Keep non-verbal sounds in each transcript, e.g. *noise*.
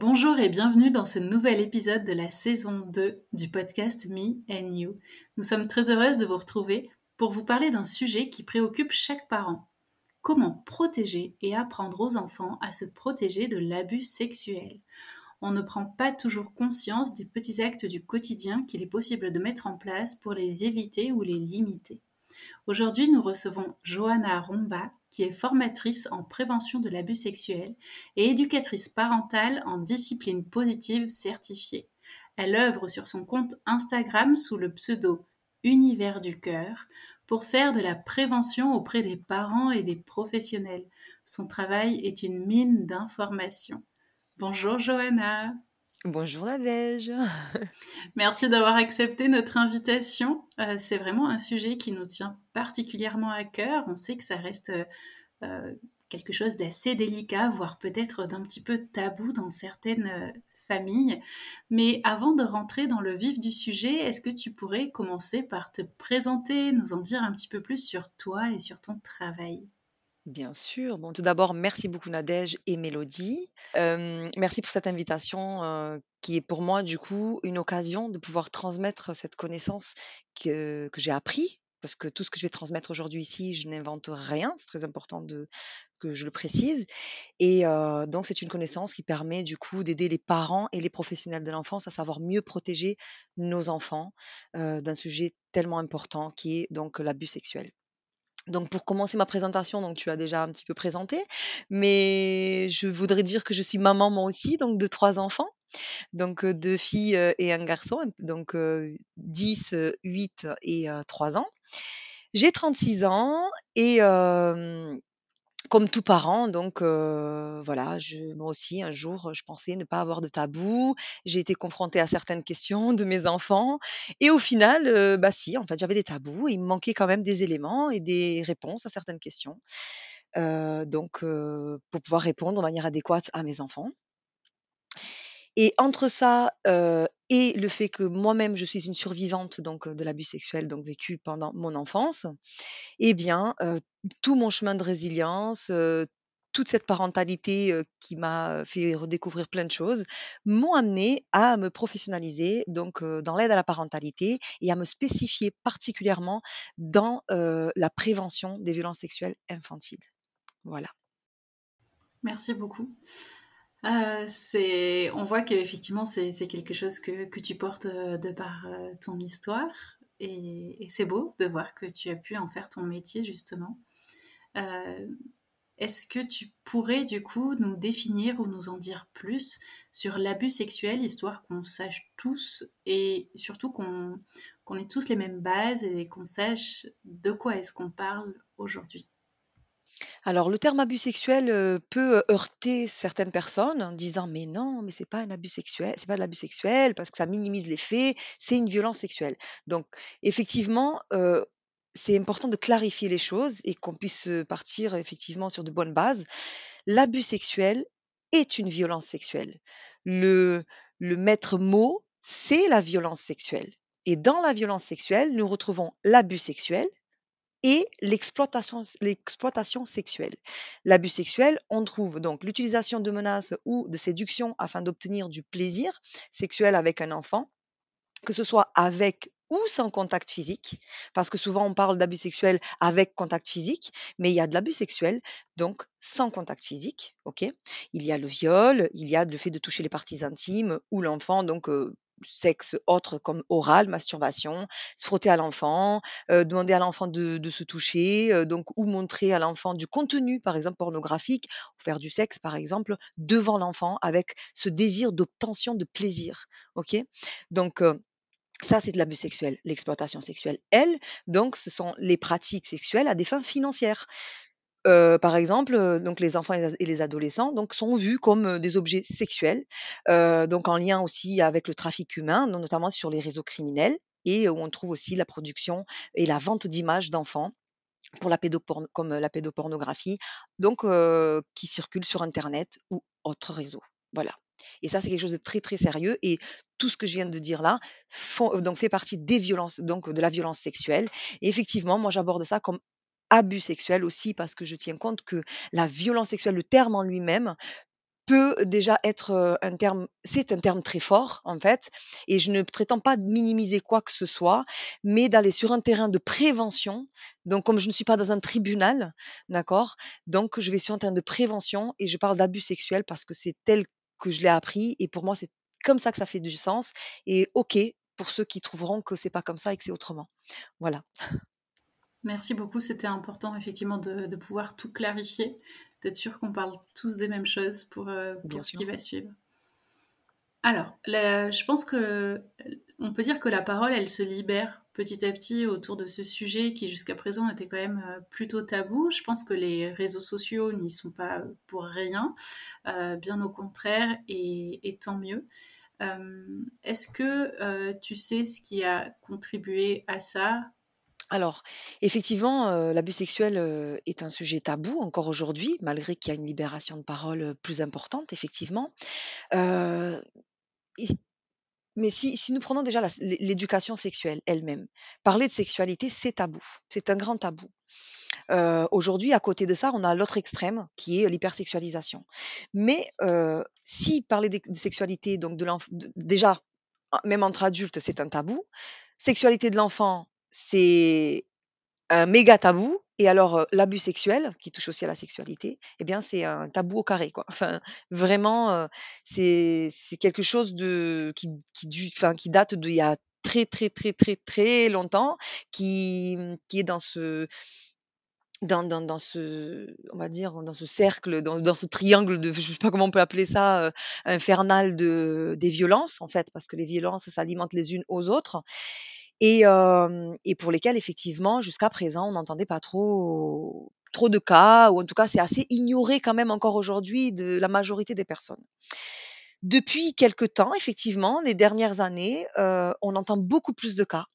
Bonjour et bienvenue dans ce nouvel épisode de la saison 2 du podcast Me and You. Nous sommes très heureuses de vous retrouver pour vous parler d'un sujet qui préoccupe chaque parent. Comment protéger et apprendre aux enfants à se protéger de l'abus sexuel? On ne prend pas toujours conscience des petits actes du quotidien qu'il est possible de mettre en place pour les éviter ou les limiter. Aujourd'hui, nous recevons Johanna Romba, qui est formatrice en prévention de l'abus sexuel et éducatrice parentale en discipline positive certifiée. Elle œuvre sur son compte Instagram sous le pseudo Univers du cœur pour faire de la prévention auprès des parents et des professionnels. Son travail est une mine d'informations. Bonjour Johanna. Bonjour Nadège. *laughs* Merci d'avoir accepté notre invitation. Euh, c'est vraiment un sujet qui nous tient particulièrement à cœur. On sait que ça reste euh, quelque chose d'assez délicat, voire peut-être d'un petit peu tabou dans certaines euh, familles. Mais avant de rentrer dans le vif du sujet, est-ce que tu pourrais commencer par te présenter, nous en dire un petit peu plus sur toi et sur ton travail? Bien sûr. Bon, tout d'abord, merci beaucoup Nadège et Mélodie. merci pour cette invitation qui est pour moi du coup une occasion de pouvoir transmettre cette connaissance que, j'ai appris. Parce que tout ce que je vais transmettre aujourd'hui ici, je n'invente rien. C'est très important que je le précise. Et donc, c'est une connaissance qui permet du coup d'aider les parents et les professionnels de l'enfance à savoir mieux protéger nos enfants d'un sujet tellement important qui est donc l'abus sexuel. Donc pour commencer ma présentation, donc tu as déjà un petit peu présenté, mais je voudrais dire que je suis maman moi aussi, donc de trois enfants, donc deux filles et un garçon, donc 10, 8 et 3 ans. J'ai 36 ans et comme tout parent, donc voilà, moi aussi, un jour, je pensais ne pas avoir de tabou. J'ai été confrontée à certaines questions de mes enfants. Et au final, bah si, en fait, j'avais des tabous. Et il me manquait quand même des éléments et des réponses à certaines questions. donc, pour pouvoir répondre de manière adéquate à mes enfants. Et entre ça et le fait que moi-même je suis une survivante donc de l'abus sexuel donc vécu pendant mon enfance, eh bien tout mon chemin de résilience, toute cette parentalité qui m'a fait redécouvrir plein de choses, m'ont amené à me professionnaliser donc dans l'aide à la parentalité et à me spécifier particulièrement dans la prévention des violences sexuelles infantiles. Voilà. Merci beaucoup. Euh, on voit qu'effectivement, c'est, c'est quelque chose que, que tu portes euh, de par euh, ton histoire. Et, et, c'est beau de voir que tu as pu en faire ton métier, justement. est-ce que tu pourrais, du coup, nous définir ou nous en dire plus sur l'abus sexuel, histoire qu'on sache tous et surtout qu'on, qu'on ait tous les mêmes bases et qu'on sache de quoi est-ce qu'on parle aujourd'hui? Alors le terme abus sexuel, peut, heurter certaines personnes en disant: «Mais non, mais c'est pas un abus sexuel c'est pas de l'abus sexuel parce que ça minimise les faits, c'est une violence sexuelle». Donc effectivement, c'est important de clarifier les choses et qu'on puisse, partir effectivement sur de bonnes bases. L'abus sexuel est une violence sexuelle. Le le maître mot, c'est la violence sexuelle Et dans la violence sexuelle, nous retrouvons l'abus sexuel et l'exploitation sexuelle. L'abus sexuel, on trouve donc l'utilisation de menaces ou de séduction afin d'obtenir du plaisir sexuel avec un enfant, que ce soit avec ou sans contact physique, parce que souvent on parle d'abus sexuel avec contact physique, mais il y a de l'abus sexuel, donc sans contact physique, ok? Il y a le viol, il y a le fait de toucher les parties intimes ou l'enfant, donc euh, sexe autre comme oral, masturbation, se frotter à l'enfant, euh, demander à l'enfant de, se toucher, euh, donc ou montrer à l'enfant du contenu, par exemple pornographique, ou faire du sexe, par exemple, devant l'enfant avec ce désir d'obtention de plaisir, ok? Donc euh, ça, c'est de l'abus sexuel, l'exploitation sexuelle. Elle, donc, ce sont les pratiques sexuelles à des fins financières. Euh, par exemple, euh, donc les enfants et les adolescents donc sont vus comme euh, des objets sexuels, donc en lien aussi avec le trafic humain, no- notamment sur les réseaux criminels, et où on trouve aussi la production et la vente d'images d'enfants pour la comme la pédopornographie, donc qui circule sur Internet ou autres réseaux. Voilà. Et ça, c'est quelque chose de très très sérieux. Et tout ce que je viens de dire là fait partie des violences, donc de la violence sexuelle. Et effectivement, moi, j'aborde ça comme abus sexuel aussi parce que je tiens compte que la violence sexuelle, le terme en lui-même, peut déjà être un terme, c'est un terme très fort en fait, et je ne prétends pas minimiser quoi que ce soit, mais d'aller sur un terrain de prévention. Donc, comme je ne suis pas dans un tribunal, d'accord, donc je vais sur un terrain de prévention et je parle d'abus sexuels parce que c'est tel que je l'ai appris et pour moi c'est comme ça que ça fait du sens et ok pour ceux qui trouveront que c'est pas comme ça et que c'est autrement. Voilà. Merci beaucoup, c'était important effectivement de, de pouvoir tout clarifier, d'être sûr qu'on parle tous des mêmes choses pour, euh, pour ce qui va suivre. Alors, la- je pense que on peut dire que la parole, elle se libère petit à petit autour de ce sujet qui jusqu'à présent était quand même euh, plutôt tabou. Je pense que les réseaux sociaux n'y sont pas pour rien, euh, bien au contraire, et, et tant mieux. Euh, Est-ce que euh, tu sais ce qui a contribué à ça Alors, effectivement, heu, l'abus sexuel, heu, est un sujet tabou encore aujourd'hui, malgré qu'il y a une libération de parole, heu, plus importante effectivement. Mais si nous prenons déjà l'éducation sexuelle elle-même, parler de sexualité, c'est tabou, c'est un grand tabou. Aujourd'hui, à côté de ça, on a l'autre extrême qui est l'hypersexualisation. Mais, si parler de sexualité, donc de l'enf de déjà, même entre adultes, c'est un tabou. Sexualité de l'enfant, c'est un méga tabou et alors, l'abus sexuel, qui touche aussi à la sexualité, eh bien, c'est un tabou au carré, quoi. Enfin, vraiment, c'est c'est quelque chose de qui qui du date d'il y a très, très, très, très, très longtemps, qui, mmh, qui est dans ce dans dans ce on va dire, dans ce cercle, dans dans ce triangle de je sais pas comment on peut appeler ça, infernal de des violences, en fait, parce que les violences s'alimentent les unes aux autres et hem et pour lesquelles effectivement, jusqu'à présent, on n'entendait pas trop trop de cas ou en tout cas, c'est assez ignoré quand même encore aujourd'hui de la majorité des personnes. Depuis quelque temps, effectivement, les dernières années, heu, on entend beaucoup plus de cas,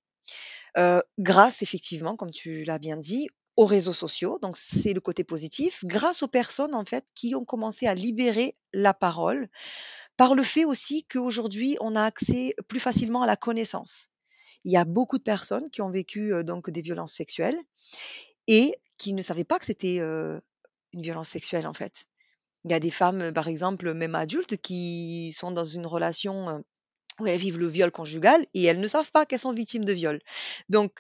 heu, grâce effectivement, comme tu l'as bien dit, aux réseaux sociaux, donc c'est le côté positif, grâce aux personnes en fait qui ont commencé à libérer la parole, par le fait aussi qu'aujourd'hui on a accès plus facilement à la connaissance. Il y a beaucoup de personnes qui ont vécu, donc des violences sexuelles et qui ne savaient pas que c'était, une violence sexuelle en fait. Il y a des femmes, par exemple, même adultes, qui sont dans une relation, où elles vivent le viol conjugal et elles ne savent pas qu'elles sont victimes de viol. Donc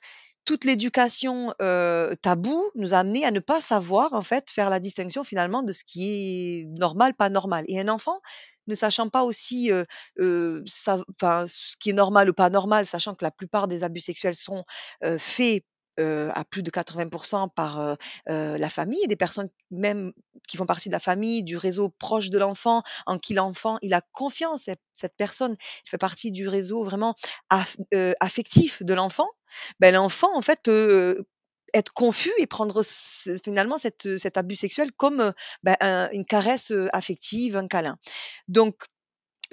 toute l'éducation, heu, taboue nous a amené à ne pas savoir, en fait, faire la distinction finalement de ce qui est normal, pas normal et un enfant ne sachant pas aussi, ce qui est normal ou pas normal, sachant que la plupart des abus sexuels sont, faits, à plus de 80% par, la famille, des personnes même qui font partie de la famille, du réseau proche de l'enfant, en qui l'enfant, il a confiance, cette personne. Fait partie du réseau vraiment affectif de l'enfant, ben, l'enfant en fait peut, être confus et prendre finalement heu, cet abus sexuel comme, bah, un une caresse, heu, affective, un câlin. Donc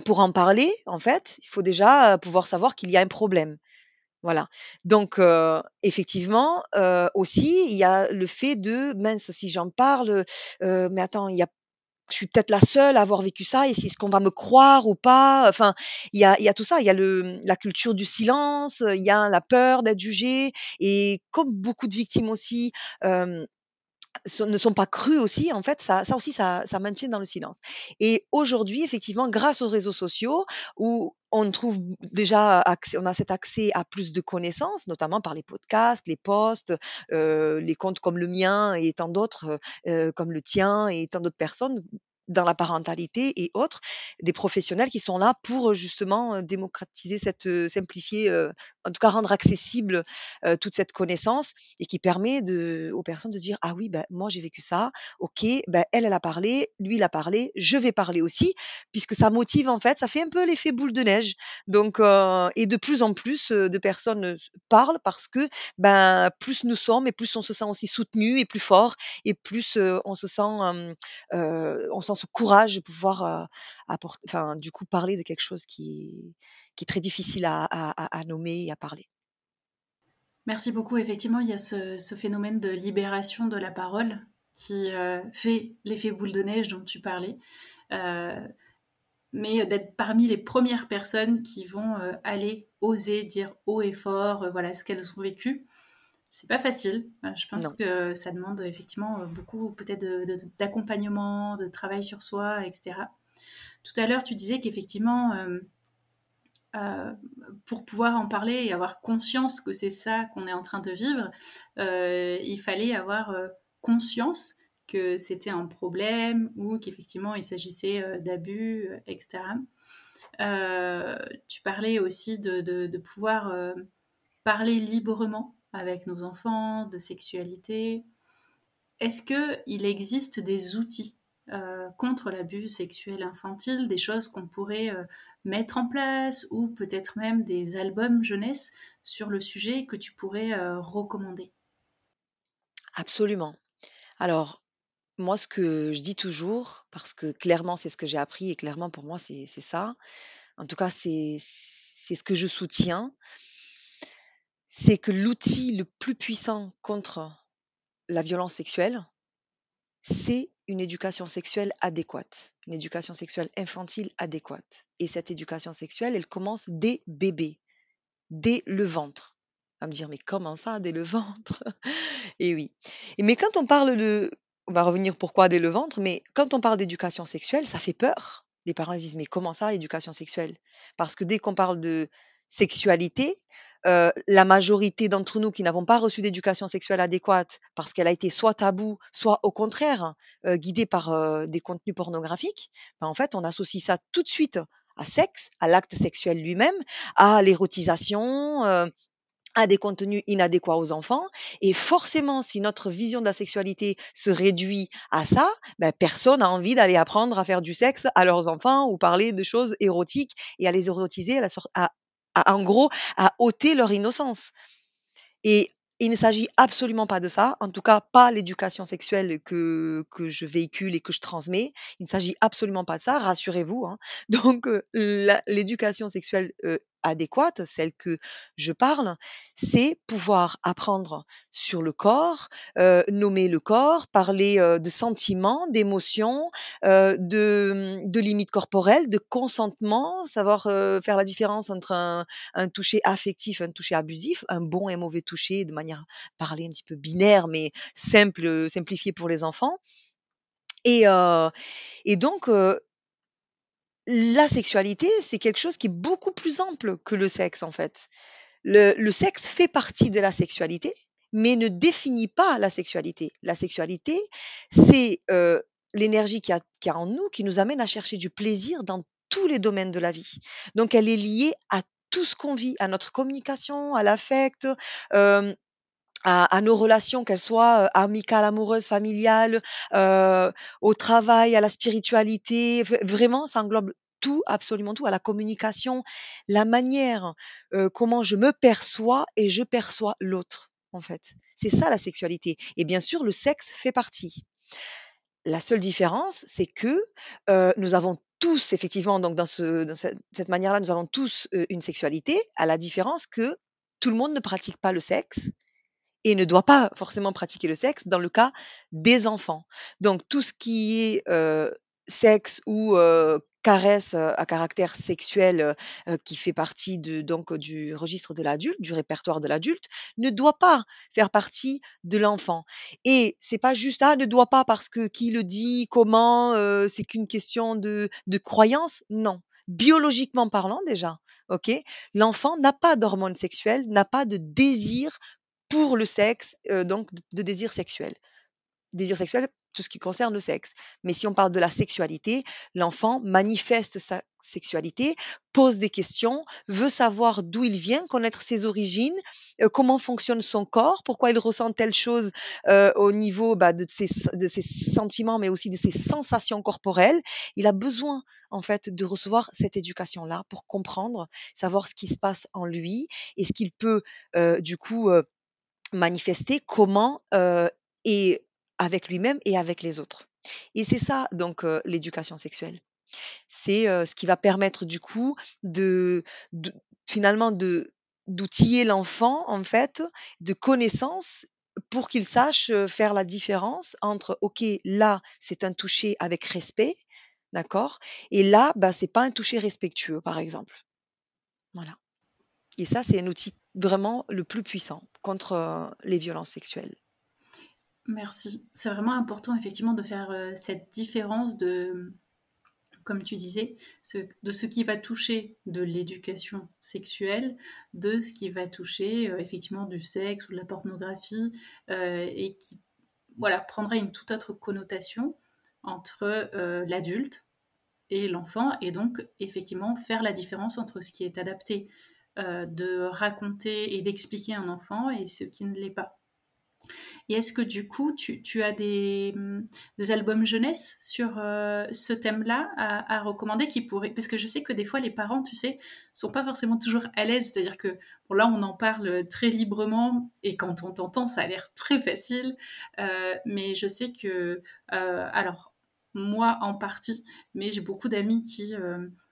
pour en parler, en fait, il faut déjà, pouvoir savoir qu'il y a un problème. Voilà. Donc effectivement, aussi, il y a le fait de: «Mince, si j'en parle, mais attends, il y a je suis peut-être la seule à avoir vécu ça et c'est ce qu'on va me croire ou pas. Enfin, il y a, y a tout ça. Il y a le, la culture du silence, il y a la peur d'être jugé. Et comme beaucoup de victimes aussi, ne sont pas crus aussi, en fait, ça, ça aussi, ça, maintient dans le silence. Et aujourd'hui, effectivement, grâce aux réseaux sociaux, où on trouve déjà on a cet accès à plus de connaissances, notamment par les podcasts, les posts, euh, les comptes comme le mien et tant d'autres, euh, comme le tien et tant d'autres personnes dans la parentalité et autres, des professionnels qui sont là pour justement démocratiser cette, simplifier, en tout cas rendre accessible toute cette connaissance et qui permet aux personnes de dire ah oui ben moi j'ai vécu ça, ok ben elle elle a parlé, lui il a parlé, je vais parler aussi puisque ça motive en fait, ça fait un peu l'effet boule de neige. Donc et de plus en plus de personnes parlent parce que ben plus nous sommes et plus on se sent aussi soutenu et plus fort et plus on se sent on sent ce courage de pouvoir apporter, enfin, du coup, parler de quelque chose qui, qui est très difficile à, nommer et à parler. Merci beaucoup. Effectivement, il y a ce, ce phénomène de libération de la parole qui fait l'effet boule de neige dont tu parlais. mais d'être parmi les premières personnes qui vont aller oser dire haut et fort voilà ce qu'elles ont vécu c'est pas facile. Je pense que ça demande effectivement beaucoup peut-être d'accompagnement, de, travail sur soi, etc. Tout à l'heure, tu disais qu'effectivement, euh, euh, pour pouvoir en parler et avoir conscience que c'est ça qu'on est en train de vivre, euh, il fallait avoir conscience que c'était un problème ou qu'effectivement il s'agissait d'abus, etc. tu parlais aussi de pouvoir parler librement avec nos enfants, de sexualité. Est-ce qu'il existe des outils euh, contre l'abus sexuel infantile, des choses qu'on pourrait euh, mettre en place ou peut-être même des albums jeunesse sur le sujet que tu pourrais euh, recommander? Absolument. Alors, moi, ce que je dis toujours, parce que clairement, c'est ce que j'ai appris et clairement, pour moi, c'est ça. En tout cas, c'est ce que je soutiens c'est que l'outil le plus puissant contre la violence sexuelle, c'est une éducation sexuelle adéquate, une éducation sexuelle infantile adéquate. Et cette éducation sexuelle, elle commence dès bébé, dès le ventre. Va me dire, mais comment ça, dès le *laughs* ventre? Et oui. mais quand on parle de... On va revenir pourquoi dès le ventre, mais quand on parle d'éducation sexuelle, ça fait peur. Les parents disent, mais comment ça, éducation sexuelle? Parce que dès qu'on parle de sexualité, la majorité d'entre nous qui n'avons pas reçu d'éducation sexuelle adéquate parce qu'elle a été soit tabou, soit au contraire guidée par des contenus pornographiques, ben, en fait, on associe ça tout de suite à sexe, à l'acte sexuel lui-même, à l'érotisation, à des contenus inadéquats aux enfants. Et forcément, si notre vision de la sexualité se réduit à ça, ben, personne n'a envie d'aller apprendre à faire du sexe à leurs enfants ou parler de choses érotiques et à les érotiser à, la à, en gros, à ôter leur innocence. Et il ne s'agit absolument pas de ça, en tout cas pas l'éducation sexuelle que, que je véhicule et que je transmets. Il ne s'agit absolument pas de ça, rassurez-vous. Hein. *laughs* Donc l'éducation sexuelle adéquate, celle que je parle, c'est pouvoir apprendre sur le corps, nommer le corps, parler de sentiments, d'émotions, de, de limites corporelles, de consentement, savoir faire la différence entre un, toucher affectif un toucher abusif, un bon et mauvais toucher de manière parler un petit peu binaire, mais simple, simplifié pour les enfants. Et donc, la sexualité, c'est quelque chose qui est beaucoup plus ample que le sexe, en fait. Le, sexe fait partie de la sexualité, mais ne définit pas la sexualité. La sexualité, c'est l'énergie qu'il y, a en nous qui nous amène à chercher du plaisir dans tous les domaines de la vie. Donc, elle est liée à tout ce qu'on vit, à notre communication, à l'affect, à, nos relations, qu'elles soient amicales, amoureuses, familiales, au travail, à la spiritualité. Vraiment, ça englobe tout, absolument tout, à la communication, la manière comment je me perçois et je perçois l'autre, en fait. C'est ça la sexualité. Et bien sûr, le sexe fait partie. La seule différence, c'est que nous avons tous, effectivement, donc dans cette manière-là, nous avons tous une sexualité, à la différence que tout le monde ne pratique pas le sexe et ne doit pas forcément pratiquer le sexe dans le cas des enfants. Donc tout ce qui est sexe ou caresse à caractère sexuel qui fait partie de, donc du registre de l'adulte, du répertoire de l'adulte, ne doit pas faire partie de l'enfant. Et c'est pas juste ah ne doit pas parce que qui le dit, comment, c'est qu'une question de, de croyance. Non, biologiquement parlant déjà, ok, l'enfant n'a pas d'hormones sexuelles, n'a pas de désir pour le sexe, donc de désir sexuel. Désir sexuel, tout ce qui concerne le sexe. Mais si on parle de la sexualité, l'enfant manifeste sa sexualité, pose des questions, veut savoir d'où il vient, connaître ses origines, comment fonctionne son corps, pourquoi il ressent telle chose au niveau bah, de, ses, de ses sentiments, mais aussi de ses sensations corporelles. Il a besoin en fait de recevoir cette éducation-là pour comprendre, savoir ce qui se passe en lui et ce qu'il peut du coup manifester, comment et avec lui-même et avec les autres. Et c'est ça donc l'éducation sexuelle. C'est ce qui va permettre du coup de, finalement de d'outiller l'enfant en fait de connaissances pour qu'il sache faire la différence entre ok là c'est un toucher avec respect d'accord et là bah c'est pas un toucher respectueux par exemple voilà et ça c'est un outil vraiment le plus puissant contre les violences sexuelles Merci. C'est vraiment important effectivement de faire euh, cette différence de, comme tu disais, de ce qui va toucher de l'éducation sexuelle, de ce qui va toucher euh, effectivement du sexe ou de la pornographie, euh, et qui voilà, prendra une toute autre connotation entre l'adulte et l'enfant, et donc effectivement faire la différence entre ce qui est adapté de raconter et d'expliquer un enfant et ce qui ne l'est pas. Et est-ce que du coup, tu, as des, des, albums jeunesse sur euh, ce thème-là à, recommander qui pourraient... Parce que je sais que des fois, les parents, tu sais, sont pas forcément toujours à l'aise. C'est-à-dire que, là, on en parle très librement et quand on t'entend, ça a l'air très facile. Euh, mais je sais que... Euh, alors, moi en partie, mais j'ai beaucoup d'amis qui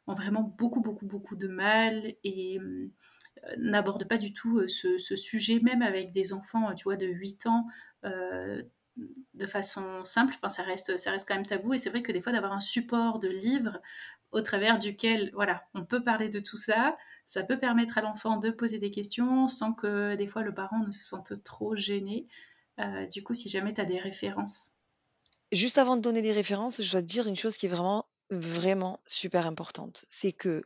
ont vraiment beaucoup, beaucoup, beaucoup de mal et n'aborde pas du tout euh, ce, sujet, même avec des enfants, tu vois, de 8 ans, euh, de façon simple. Enfin, ça reste, ça reste quand même tabou. Et c'est vrai que des fois, d'avoir un support de livre au travers duquel, voilà, on peut parler de tout ça, ça peut permettre à l'enfant de poser des questions sans que des fois le parent ne se sente trop gêné. Euh, du coup, si jamais tu as des références. Juste avant de donner des références, je dois te dire une chose qui est vraiment, vraiment super importante. C'est que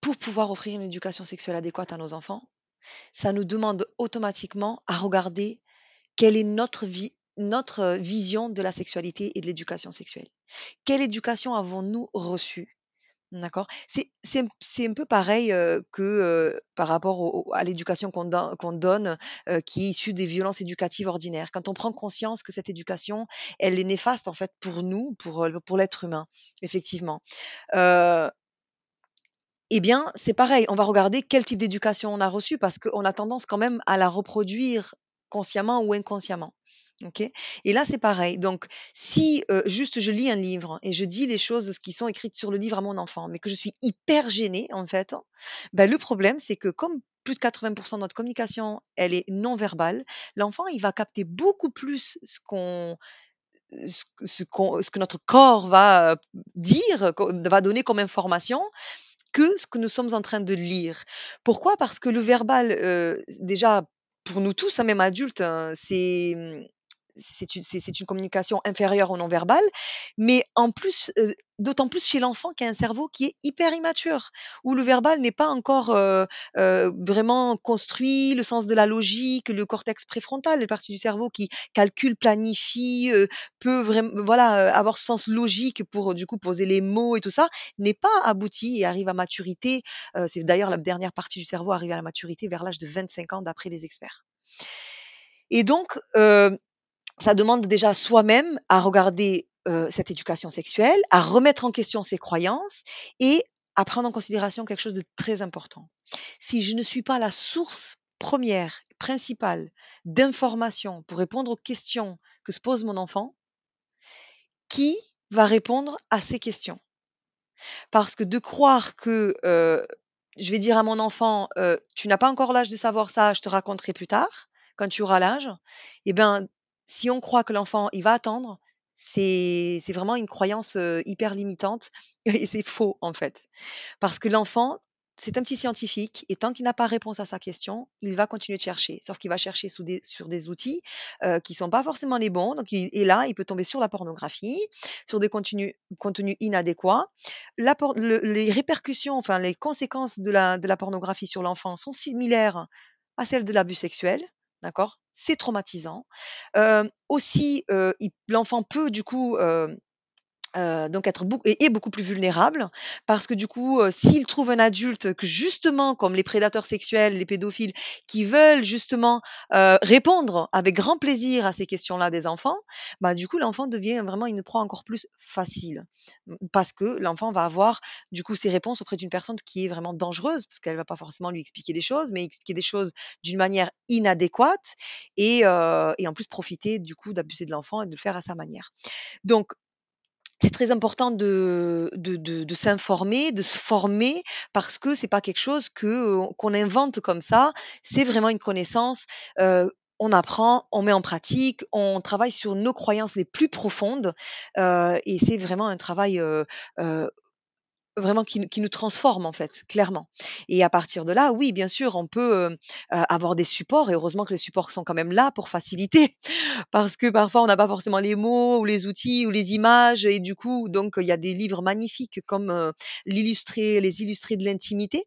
pour pouvoir offrir une éducation sexuelle adéquate à nos enfants, ça nous demande automatiquement à regarder quelle est notre, vie, notre vision de la sexualité et de l'éducation sexuelle. Quelle éducation avons-nous reçue D'accord c'est, un peu pareil que par rapport à l'éducation qu'on, donne, qui est issue des violences éducatives ordinaires. Quand on prend conscience que cette éducation, elle est néfaste en fait pour nous, pour, pour l'être humain, effectivement. Eh bien, c'est pareil, on va regarder quel type d'éducation on a reçu parce qu'on a tendance quand même à la reproduire consciemment ou inconsciemment. OK? Et là, c'est pareil. Donc, si juste je lis un livre et je dis les choses qui sont écrites sur le livre à mon enfant, mais que je suis hyper gênée, en fait, ben, le problème, c'est que comme plus de 80% de notre communication, elle est non verbale, l'enfant, il va capter beaucoup plus ce qu'on ce, ce que notre corps va dire, va donner comme information, que ce que nous sommes en train de lire. Pourquoi? Parce que le verbal, déjà, pour nous tous, hein, même adultes, hein, c'est mmh, c'est une, une, communication inférieure au non-verbal, mais en plus, d'autant plus chez l'enfant qui a un cerveau qui est hyper immature, où le verbal n'est pas encore vraiment construit, le sens de la logique, le cortex préfrontal, les parties du cerveau qui calcule, planifie, peut vraiment, voilà, avoir ce sens logique pour du coup poser les mots et tout ça, n'est pas abouti et arrive à maturité. C'est d'ailleurs la dernière partie du cerveau arrive à la maturité vers l'âge de 25 ans d'après les experts. Et donc, ça demande déjà soi-même à regarder cette éducation sexuelle, à remettre en question ses croyances et à prendre en considération quelque chose de très important. Si je ne suis pas la source première, principale d'information pour répondre aux questions que se pose mon enfant, qui va répondre à ces questions? Parce que de croire que je vais dire à mon enfant, tu n'as pas encore l'âge de savoir ça, je te raconterai plus tard, quand tu auras l'âge, eh bien, si on croit que l'enfant, il va attendre, c'est vraiment une croyance, hyper limitante *laughs* et c'est faux, en fait. Parce que l'enfant, c'est un petit scientifique et tant qu'il n'a pas réponse à sa question, il va continuer de chercher. Sauf qu'il va chercher sous des sur des outils, qui sont pas forcément les bons. Donc il et là, il peut tomber sur la pornographie, sur des contenus contenus inadéquats. Les répercussions, enfin les conséquences de la de la pornographie sur l'enfant sont similaires à celles de l'abus sexuel, d'accord? C'est traumatisant. Aussi, il l'enfant peut du coup, Heu, donc être beau et beaucoup plus vulnérable parce que du coup, heu, s'il trouve un adulte que justement, comme les prédateurs sexuels, les pédophiles, qui veulent justement, heu, répondre avec grand plaisir à ces questions-là des enfants, bah, du coup, l'enfant devient vraiment une proie encore plus facile. Mmh, parce que l'enfant va avoir, du coup, ses réponses auprès d'une personne qui est vraiment dangereuse, parce qu'elle va pas forcément lui expliquer des choses, mais expliquer des choses d'une manière inadéquate et heu et en plus profiter, du coup, d'abuser de l'enfant et de le faire à sa manière. Donc c'est très important de de de de s'informer, de se former parce que c'est pas quelque chose que, heu, qu'on invente comme ça. C'est vraiment une connaissance, heu, on apprend, on met en pratique, on travaille sur nos croyances les plus profondes, heu et c'est vraiment un travail, heu heu, vraiment qui qui nous transforme en fait, clairement. Et à partir de là, oui, bien sûr, on peut, heu heu, avoir des supports et heureusement que les supports sont quand même là pour faciliter *laughs* parce que parfois on n'a pas forcément les mots ou les outils ou les images et du coup donc il y a des livres magnifiques comme, heu, l'illustré les illustrés de l'intimité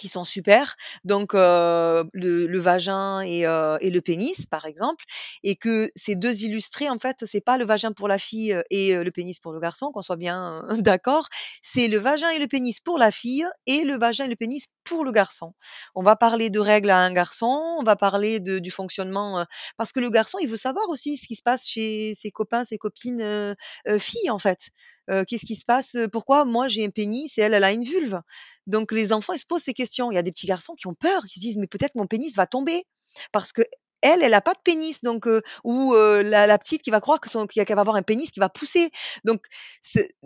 qui sont super, donc le vagin et le pénis, par exemple et que ces 2 illustrés, en fait, c'est pas le vagin pour la fille, et le pénis pour le garçon, qu'on soit bien, *laughs* d'accord. C'est le vagin et le pénis pour la fille et le vagin et le pénis pour le garçon. On va parler de règles à un garçon, on va parler du fonctionnement, parce que le garçon, il veut savoir aussi ce qui se passe chez ses copains, ses copines, filles, en fait. Heu, qu'est-ce qui se passe? Pourquoi moi j'ai un pénis et elle, elle a une vulve? Donc les enfants, ils se posent ces questions. Il y a des petits garçons qui ont peur, qui se disent: «Mais peut-être mon pénis va tomber». Parce qu'elle, elle a pas de pénis donc ou la petite qui va croire qu'elle va avoir un pénis qui va pousser. Donc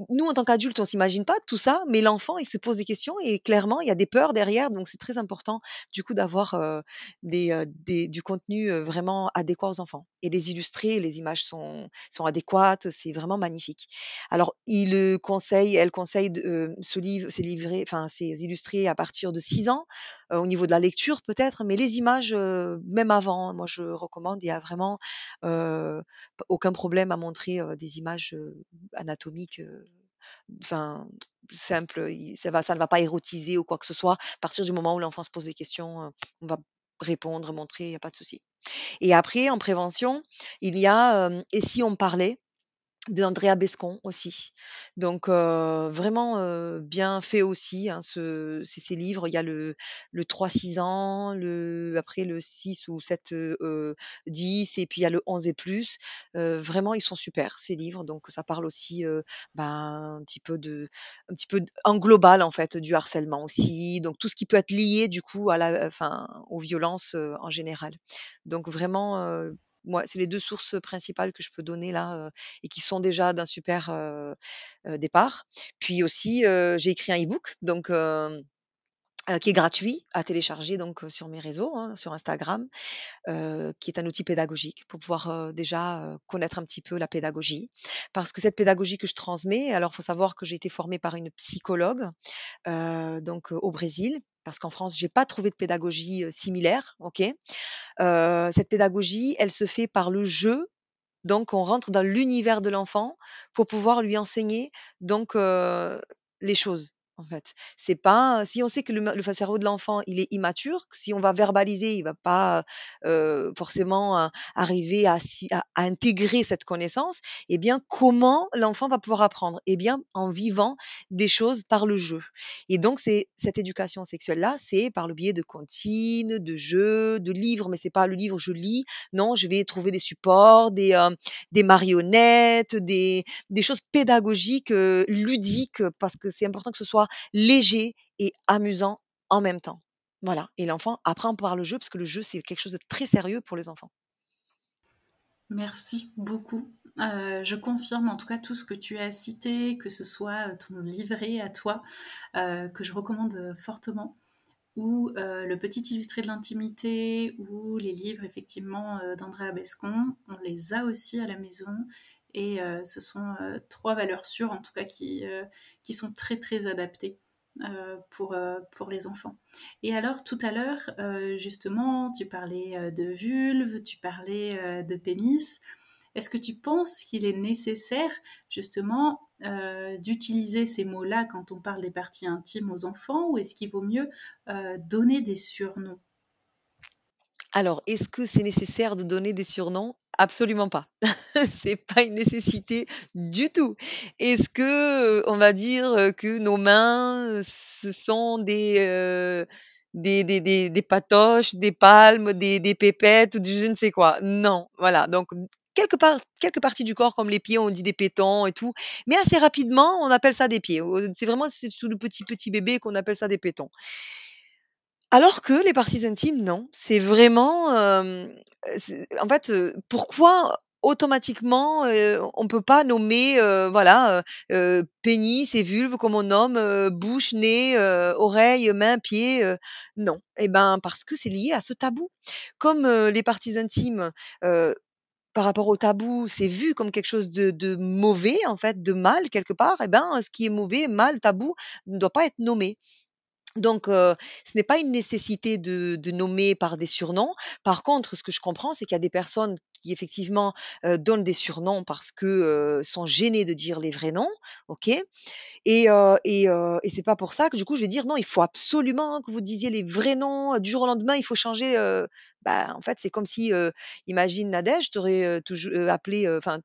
nous, en tant qu'adultes, on s'imagine pas tout ça, mais l'enfant, il se pose des questions et clairement, il y a des peurs derrière. Donc c'est très important, du coup, d'avoir, du contenu, vraiment adéquat aux enfants et les illustrer, les images sont sont adéquates, c'est vraiment magnifique. Alors, il, heu, conseille elle conseille ce livre c'est livré enfin, c'est illustré à partir de 6 ans, au niveau de la lecture peut-être, mais les images, même avant, moi je recommande, il y a vraiment, aucun problème à montrer, des images, anatomiques, enfin ça va ça ne va pas érotiser ou quoi que ce soit. À partir du moment où l'enfant se pose des questions, on va répondre, montrer, il y a pas de souci. Et après en prévention, il y a, «Et si on parlait?» d'Andrea Bescon aussi. Donc vraiment, bien fait aussi, hein, ce ces livres. Il y a le le 3-6 ans, le après le 6 ou 7, heu heu, 10 et puis il y a le 11 et plus. Vraiment, ils sont super ces livres. Donc ça parle aussi, ben, un petit peu en global, en fait, du harcèlement aussi, donc tout ce qui peut être lié du coup à la aux violences, en général. Donc vraiment, moi, c'est les 2 sources principales que je peux donner là, et qui sont déjà d'un super, départ. Puis aussi, j'ai écrit un e-book donc qui est gratuit à télécharger donc sur mes réseaux, hein, sur Instagram, qui est un outil pédagogique pour pouvoir, déjà, connaître un petit peu la pédagogie. Parce que cette pédagogie que je transmets, alors faut savoir que j'ai été formée par une psychologue, donc au Brésil, parce qu'en France, j'ai pas trouvé de pédagogie, similaire, cette pédagogie, elle se fait par le jeu donc on rentre dans l'univers de l'enfant pour pouvoir lui enseigner donc les choses, en fait. C'est pas si on sait que le cerveau de l'enfant, il est immature, si on va verbaliser, il va pas, forcément, heu, arriver à intégrer cette connaissance et bien, comment l'enfant va pouvoir apprendre? Et bien, en vivant des choses par le jeu et donc c'est cette éducation sexuelle-là, c'est par le biais de comptines, de jeux, de livres, mais c'est pas le livre, je lis. Non, je vais trouver des supports, des, des marionnettes, des choses pédagogiques, ludiques, parce que c'est important que ce soit léger et amusant en même temps. Voilà et l'enfant apprend par le jeu, parce que le jeu, c'est quelque chose de très sérieux pour les enfants. Merci beaucoup. Heu, je confirme en tout cas tout ce que tu as cité, que ce soit, heu, ton livret à toi, heu, que je recommande, fortement ou le petit illustré de l'intimité ou les livres effectivement, d'Andrea Bescon. On les a aussi à la maison Et ce sont trois valeurs sûres, en tout cas, qui, qui sont très, très adaptées. pour, les enfants. Et alors, tout à l'heure, justement, tu parlais de vulve, tu parlais de pénis. Est-ce que tu penses qu'il est nécessaire justement euh, d'utiliser ces mots-là quand on parle des parties intimes aux enfants ou est-ce qu'il vaut mieux euh, donner des surnoms? Alors, est-ce que c'est nécessaire de donner des surnoms? Absolument pas. *laughs* c'est pas une nécessité du tout. Est-ce que euh, on va dire que nos mains, ce sont des des, des, des, des, patoches, des palmes, des, des pépettes ou je ne sais quoi? Non, voilà. Donc quelque part, quelques parties du corps comme les pieds, on dit des pétons et tout, mais assez rapidement, on appelle ça des pieds. C'est vraiment sous le petit petit bébé qu'on appelle ça des pétons. Alors que les parties intimes, non. C'est vraiment, en fait, pourquoi automatiquement, on peut pas nommer, voilà, pénis et vulve comme on nomme, bouche, nez, oreille, main, pied, non. Eh ben, parce que c'est lié à ce tabou. Comme, les parties intimes, par rapport au tabou, c'est vu comme quelque chose de, de mauvais, en fait, de mal quelque part, et ben, ce qui est mauvais, mal, tabou, ne doit pas être nommé. Donc, ce n'est pas une nécessité de, de nommer par des surnoms. Par contre, ce que je comprends, c'est qu'il y a des personnes qui effectivement donnent des surnoms parce que sont gênées de dire les vrais noms, ok? Et, et, et c'est pas pour ça que du coup je vais dire non, il faut absolument que vous disiez les vrais noms du jour au lendemain, il faut changer. bah, en fait, c'est comme si, imagine Nadège, t'aurais toujours appelé, enfin,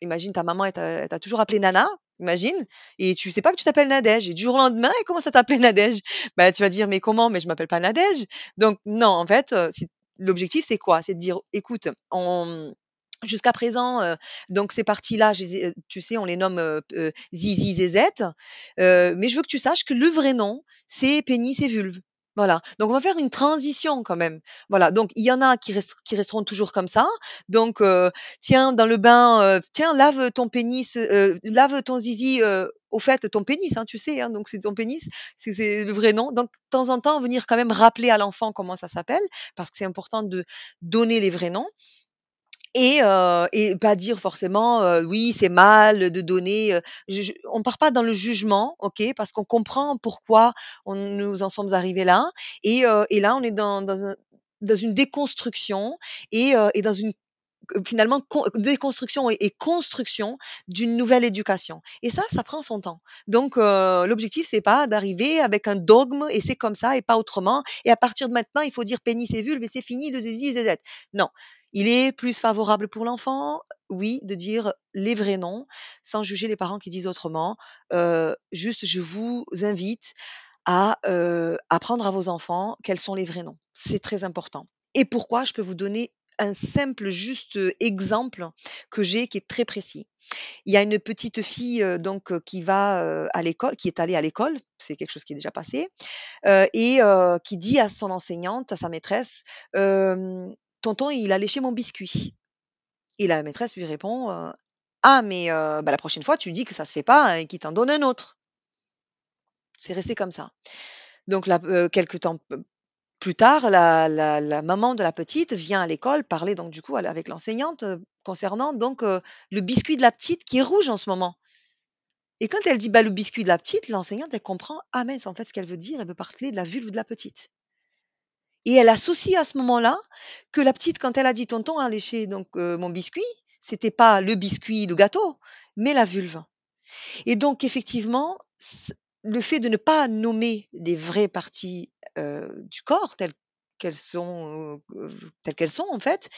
imagine ta maman, elle t'a toujours appelé Nana, imagine, et tu sais pas que tu t'appelles Nadège. Et du jour au lendemain, elle commence à t'appeler Nadège. Bah, tu vas dire, mais comment? Mais je m'appelle pas Nadège. Donc, non, en fait, l'objectif, c'est quoi? C'est de dire, écoute, Jusqu'à présent, donc ces parties-là, tu sais, on les nomme zizi, zézette, mais je veux que tu saches que le vrai nom, c'est pénis et vulve. Voilà, donc on va faire une transition quand même. Voilà, donc il y en a qui, resteront toujours comme ça. Donc, tiens, dans le bain, tiens, lave ton pénis, lave ton zizi, au fait, ton pénis, hein, tu sais, hein, donc c'est ton pénis, c'est le vrai nom. Donc, de temps en temps, venir quand même rappeler à l'enfant comment ça s'appelle, parce que c'est important de donner les vrais noms. Et, et pas dire forcément, oui, c'est mal de donner, on part pas dans le jugement, OK? Parce qu'on comprend pourquoi on nous en sommes arrivés là et et là, on est dans dans dans une déconstruction et et dans une finalement déconstruction et construction d'une nouvelle éducation et ça, ça prend son temps. Donc l'objectif, c'est pas d'arriver avec un dogme et c'est comme ça et pas autrement et à partir de maintenant, il faut dire pénis et vulve et c'est fini le zizi et zézette. Non. Il est plus favorable pour l'enfant, oui, de dire les vrais noms, sans juger les parents qui disent autrement. juste, je vous invite à apprendre à vos enfants quels sont les vrais noms. C'est très important. Et pourquoi? Je peux vous donner un simple, juste exemple que j'ai qui est très précis. Il y a une petite fille donc qui va à l'école, qui est allée à l'école, c'est quelque chose qui est déjà passé, et qui dit à son enseignante, à sa maîtresse, tonton, il a léché mon biscuit. Et la maîtresse lui répond, ah mais bah, la prochaine fois, tu dis que ça se fait pas et qu'il t'en donne un autre. C'est resté comme ça. Donc là, quelques temps plus tard, la, maman de la petite vient à l'école parler donc du coup avec l'enseignante concernant donc le biscuit de la petite qui est rouge en ce moment. Et quand elle dit bah, le biscuit de la petite, l'enseignante elle comprend ah mais en fait ce qu'elle veut dire, elle veut parler de la vulve de la petite. Et elle associe à ce moment-là que la petite, quand elle a dit tonton a léché donc mon biscuit, c'était pas le biscuit, le gâteau, mais la vulve. Et donc effectivement, le fait de ne pas nommer des vraies parties du corps telles qu'elles sont, telles qu'elles sont en fait,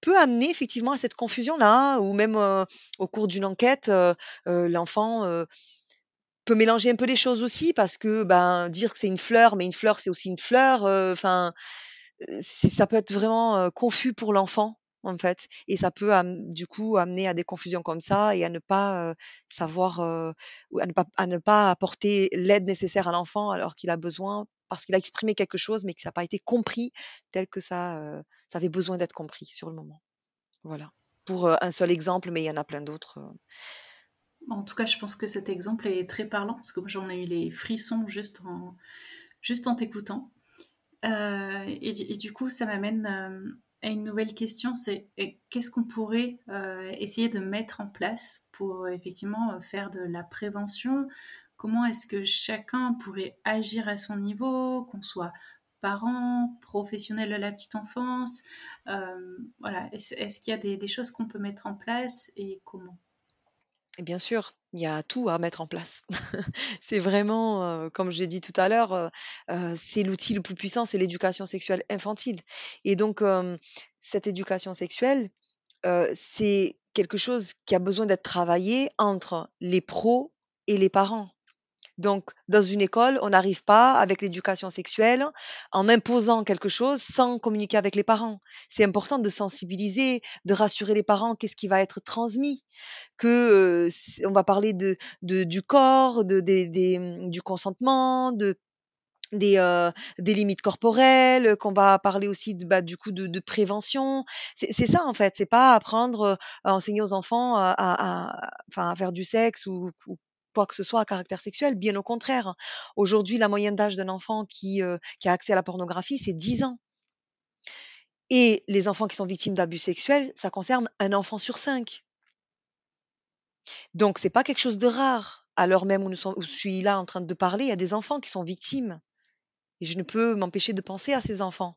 peut amener effectivement à cette confusion-là, ou même au cours d'une enquête, l'enfant peut mélanger un peu les choses aussi parce que ben dire que c'est une fleur, mais une fleur c'est aussi une fleur. Enfin, ça peut être vraiment confus pour l'enfant en fait, et ça peut du coup amener à des confusions comme ça et à ne pas savoir ou à ne pas apporter l'aide nécessaire à l'enfant alors qu'il a besoin parce qu'il a exprimé quelque chose mais que ça n'a pas été compris tel que ça avait besoin d'être compris sur le moment. Voilà. Pour un seul exemple, mais il y en a plein d'autres. En tout cas, je pense que cet exemple est très parlant, parce que moi j'en ai eu les frissons juste en, juste en t'écoutant. Euh, et, du coup, ça m'amène Et une nouvelle question, c'est qu'est-ce qu'on pourrait essayer de mettre en place pour effectivement faire de la prévention? Comment est-ce que chacun pourrait agir à son niveau, qu'on soit parents, professionnels de la petite enfance? Voilà, est-ce qu'il y a des, des choses qu'on peut mettre en place et comment? Bien sûr, il y a tout à mettre en place. *laughs* C'est vraiment, comme j'ai dit tout à l'heure, heu heu, c'est l'outil le plus puissant, c'est l'éducation sexuelle infantile et donc cette éducation sexuelle, c'est quelque chose qui a besoin d'être travaillé entre les pros et les parents. Donc, dans une école, on n'arrive pas avec l'éducation sexuelle en imposant quelque chose sans communiquer avec les parents. C'est important de sensibiliser, de rassurer les parents qu'est-ce qui va être transmis, que euh, on va parler de, de- du corps, de, hum, du consentement, de des, euh, des limites corporelles, qu'on va parler aussi de, bah, du coup de, de prévention. C'est ça en fait, c'est pas apprendre à enseigner aux enfants à, à- à- à faire du sexe ou, ou que ce soit à caractère sexuel, bien au contraire. Aujourd'hui, la moyenne d'âge d'un enfant qui, euh, a accès à la pornographie, c'est 10 ans. Et les enfants qui sont victimes d'abus sexuels, ça concerne un enfant sur cinq. Donc c'est pas quelque chose de rare. À l'heure même où, nous où je suis là en train de parler, il y a des enfants qui sont victimes. Et je ne peux m'empêcher de penser à ces enfants.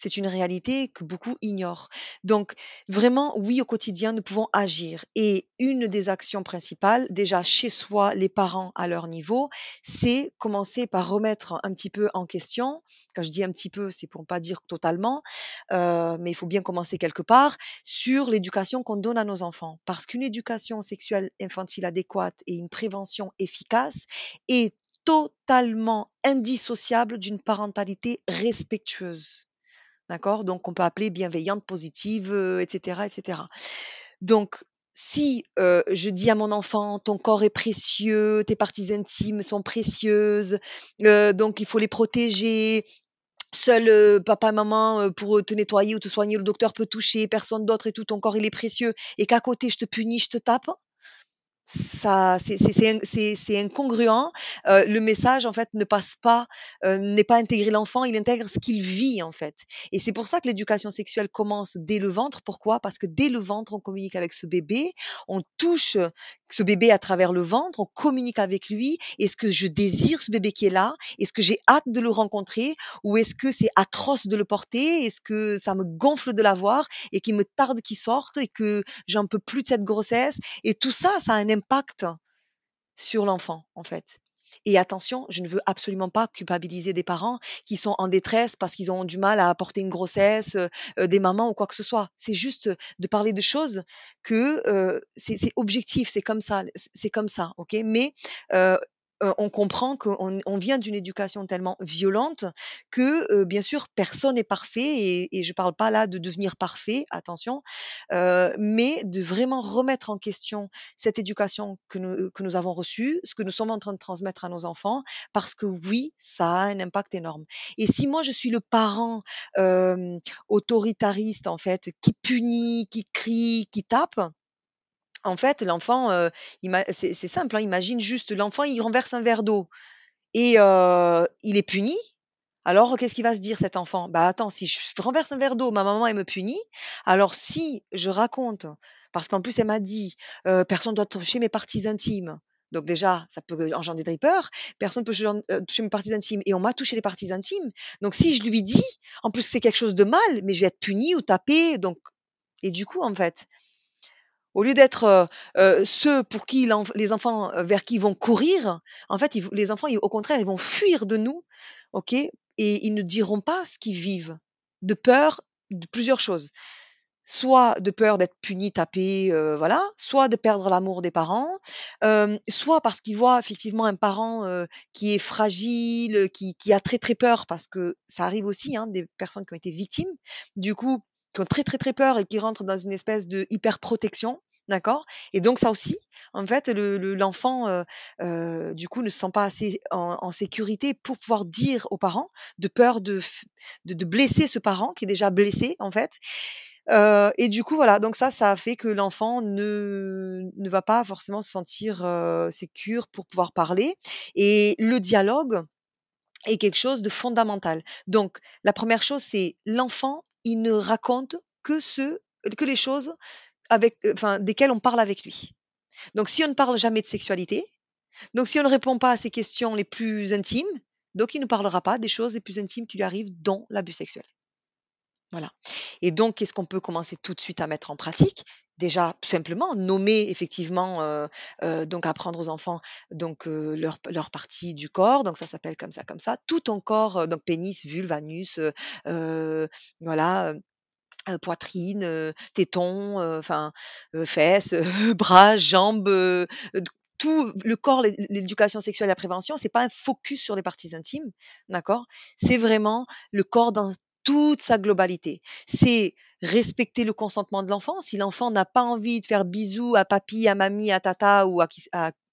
C'est une réalité que beaucoup ignorent. Donc, vraiment, oui, au quotidien, nous pouvons agir. Et une des actions principales, déjà chez soi, les parents à leur niveau, c'est commencer par remettre un petit peu en question. Quand je dis un petit peu, c'est pour ne pas dire totalement, euh, mais il faut bien commencer quelque part sur l'éducation qu'on donne à nos enfants. Parce qu'une éducation sexuelle infantile adéquate et une prévention efficace est totalement indissociable d'une parentalité respectueuse. D'accord? Donc, on peut appeler bienveillante, positive, heu, et cetera, et cetera. Donc, si, je dis à mon enfant: «Ton corps est précieux, tes parties intimes sont précieuses, donc il faut les protéger. Seul, heu, papa maman, pour, te nettoyer ou te soigner, le docteur peut toucher, personne d'autre et tout, ton corps il est précieux» et qu'à côté je te punis, je te tape, ça, c'est c'est c'est in c'est c'est incongruent. Heu, le message, en fait, ne passe pas, heu, n'est pas intégré l'enfant, il intègre ce qu'il vit, en fait et c'est pour ça que l'éducation sexuelle commence dès le ventre. Pourquoi? Parce que dès le ventre, on communique avec ce bébé, on touche, ce bébé à travers le ventre, on communique avec lui. Est-ce que je désire ce bébé qui est là? Est-ce que j'ai hâte de le rencontrer? Ou est-ce que c'est atroce de le porter? Est-ce que ça me gonfle de l'avoir et qu'il me tarde qu'il sorte et que j'en peux plus de cette grossesse? Et tout ça, ça a un impact sur l'enfant, en fait. Et attention, je ne veux absolument pas culpabiliser des parents qui sont en détresse parce qu'ils ont du mal à porter une grossesse, heu, des mamans ou quoi que ce soit. C'est juste, de parler de choses que, heu, c'est objectif, c'est comme ça, c'est comme ça, OK? Mais, heu heu, on comprend qu'on on vient d'une éducation tellement violente que, heu, bien sûr, personne n'est parfait et et je parle pas là de devenir parfait, attention, heu, mais de vraiment remettre en question cette éducation que nous, que nous avons reçue, ce que nous sommes en train de transmettre à nos enfants, parce que oui, ça a un impact énorme. Et si moi je suis le parent euh, autoritariste en fait, qui punit, qui crie, qui tape, en fait l'enfant, euh, c'est simple, hein, imagine juste l'enfant il renverse un verre d'eau et euh, il est puni. Alors, qu'est-ce qu'il va se dire cet enfant? Bah attends, si je renverse un verre d'eau, ma maman elle me punit. Alors si je raconte, parce qu'en plus elle m'a dit, euh, personne doit toucher mes parties intimes. Donc déjà, ça peut engendrer des peurs. Personne peut toucher euh, toucher mes parties intimes. Et on m'a touché les parties intimes. Donc si je lui dis, en plus c'est quelque chose de mal, mais je vais être punie ou tapée. Donc et du coup en fait, au lieu d'être euh, euh, ceux pour qui les enfants euh, vers qui vont courir, en fait, ils les enfants, ils- au contraire, ils vont fuir de nous, ok Et ils ne diront pas ce qu'ils vivent, de peur de plusieurs choses. Soit de peur d'être punis, tapés, heu, voilà, soit de perdre l'amour des parents, hem, soit parce qu'ils voient effectivement un parent, heu, qui est fragile, qui qui a très, très peur parce que ça arrive aussi, hein, des personnes qui ont été victimes, du coup, qui ont très, très, très peur et qui rentrent dans une espèce de hyper-protection, d'accord? Et donc ça aussi, en fait, le le l'enfant, heu heu, du coup, ne se sent pas assez en sécurité pour pouvoir dire aux parents, de peur de de blesser ce parent qui est déjà blessé, en fait Heu et du coup, voilà, donc ça, ça fait que l'enfant ne ne va pas forcément se sentir, heu, sécure pour pouvoir parler et le dialogue est quelque chose de fondamental. Donc la première chose, c'est l'enfant, il ne raconte que ceux, que les choses avec, enfin, desquelles on parle avec lui. Donc, si on ne parle jamais de sexualité, donc si on ne répond pas à ses questions les plus intimes, donc il ne parlera pas des choses les plus intimes qui lui arrivent, dont l'abus sexuel. Voilà. Et donc, qu'est-ce qu'on peut commencer tout de suite à mettre en pratique? Déjà, simplement, nommer effectivement, euh, euh, donc apprendre aux enfants donc euh, leur, leur partie du corps, donc ça s'appelle comme ça, comme ça, tout ton corps, donc pénis, vulve, anus, voilà, poitrine, tétons, enfin fesses, *laughs* bras, jambes, tout le corps, l'éducation sexuelle et la prévention, c'est pas un focus sur les parties intimes, d'accord? C'est vraiment le corps dans toute sa globalité. C'est respecter le consentement de l'enfant. Si l'enfant n'a pas envie de faire bisous à papy, à mamie, à tata ou à qui,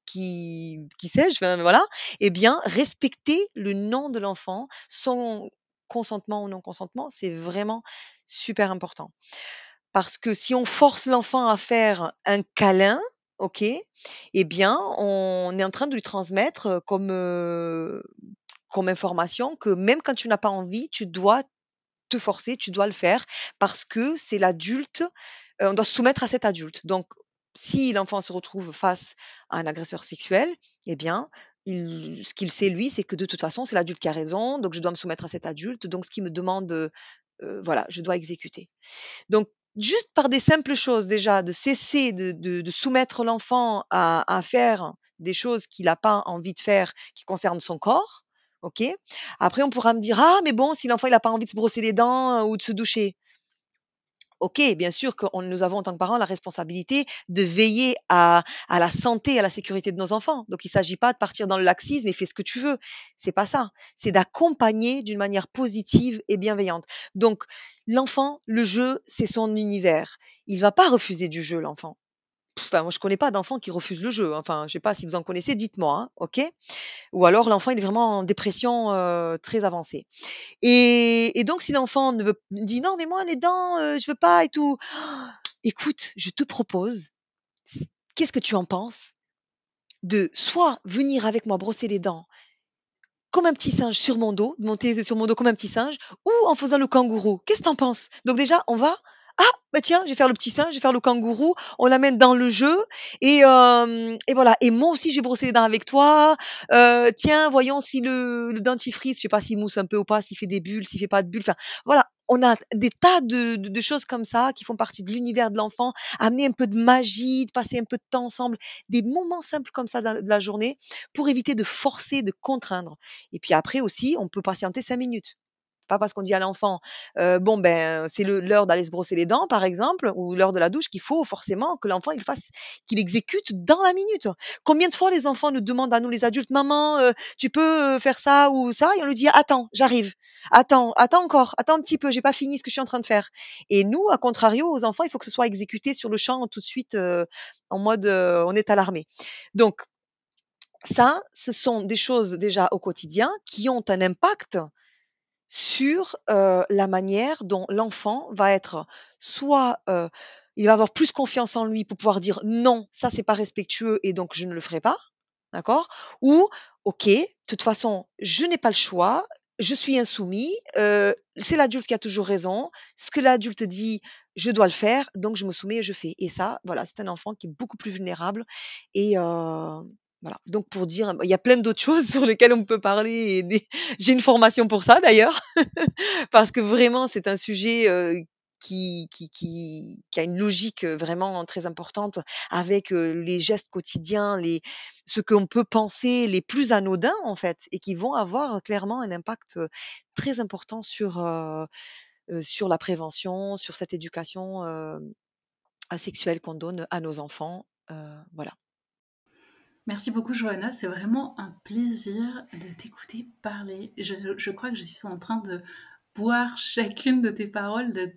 qui, qui sais-je, voilà, eh bien, respecter le nom de l'enfant, son consentement ou non consentement, c'est vraiment super important. Parce que si on force l'enfant à faire un câlin, ok, eh bien, on est en train de lui transmettre comme, comme information que même quand tu n'as pas envie, tu dois te forcer, tu dois le faire parce que c'est l'adulte, on doit se soumettre à cet adulte. Donc, si l'enfant se retrouve face à un agresseur sexuel, eh bien, ce qu'il sait, lui, c'est que de toute façon, c'est l'adulte qui a raison, donc je dois me soumettre à cet adulte, donc ce qu'il me demande, voilà, je dois exécuter. Donc, juste par des simples choses déjà, de cesser de, soumettre l'enfant à, faire des choses qu'il n'a pas envie de faire qui concernent son corps, ok? Après, on pourra me dire, ah, mais bon, si l'enfant il n'a pas envie de se brosser les dents ou de se doucher, OK, bien sûr que nous avons en tant que parents la responsabilité de veiller à, la santé et à la sécurité de nos enfants. Donc, il ne s'agit pas de partir dans le laxisme et fais ce que tu veux. C'est pas ça. C'est d'accompagner d'une manière positive et bienveillante. Donc, l'enfant, le jeu, c'est son univers. Il va pas refuser du jeu, l'enfant. Enfin, moi, je connais pas d'enfant qui refuse le jeu. Enfin, je sais pas si vous en connaissez, dites-moi, hein, ok? Ou alors l'enfant est vraiment en dépression très avancée. Et, et donc, si l'enfant ne veut dit non, mais moi les dents, euh, je veux pas et tout. *gasps* écoute, je te propose. Qu'est-ce que tu en penses? De soit venir avec moi brosser les dents comme un petit singe sur mon dos, monter sur mon dos comme un petit singe, ou en faisant le kangourou. Qu'est-ce que tu en penses? Donc déjà, on va ah, bah tiens, je vais faire le petit singe, je vais faire le kangourou. On l'amène dans le jeu. Et, et voilà. Et moi aussi, je vais brosser les dents avec toi. Euh, tiens, voyons si le, le dentifrice, je sais pas s'il mousse un peu ou pas, s'il fait des bulles, s'il fait pas de bulles. Enfin, voilà. On a des tas de, de, choses comme ça qui font partie de l'univers de l'enfant. Amener un peu de magie, de passer un peu de temps ensemble. Des moments simples comme ça de la journée pour éviter de forcer, de contraindre. Et puis après aussi, on peut patienter cinq minutes. Pas parce qu'on dit à l'enfant, bon ben c'est l'heure d'aller se brosser les dents par exemple, ou l'heure de la douche qu'il faut forcément que l'enfant il fasse, qu'il exécute dans la minute. Combien de fois les enfants nous demandent à nous les adultes, maman, tu peux faire ça ou ça, et on lui dit attends, j'arrive, attends, attends encore, attends un petit peu, j'ai pas fini ce que je suis en train de faire. Et nous, à contrario, aux enfants, il faut que ce soit exécuté sur le champ tout de suite, en mode on est alarmé. Donc ça, ce sont des choses déjà au quotidien qui ont un impact sur la manière dont l'enfant va être soit il va avoir plus confiance en lui pour pouvoir dire non, ça c'est pas respectueux et donc je ne le ferai pas, d'accord? Ou ok, de toute façon je n'ai pas le choix, je suis insoumis, c'est l'adulte qui a toujours raison, ce que l'adulte dit, je dois le faire, donc je me soumets et je fais. Et ça, voilà, c'est un enfant qui est beaucoup plus vulnérable et voilà. Donc pour dire, il y a plein d'autres *laughs* choses sur lesquelles on peut parler. J'ai une formation pour ça d'ailleurs, *laughs* parce que vraiment c'est un sujet qui, qui, qui, qui, a une logique vraiment très importante avec les gestes quotidiens, les, ce qu'on peut penser les plus anodins en fait, et qui vont avoir clairement un impact très important sur, sur la prévention, sur cette éducation sexuelle qu'on donne à nos enfants. voilà. Merci beaucoup Johanna, c'est vraiment un plaisir de t'écouter parler. Je, crois que je suis en train de boire chacune de tes paroles, de,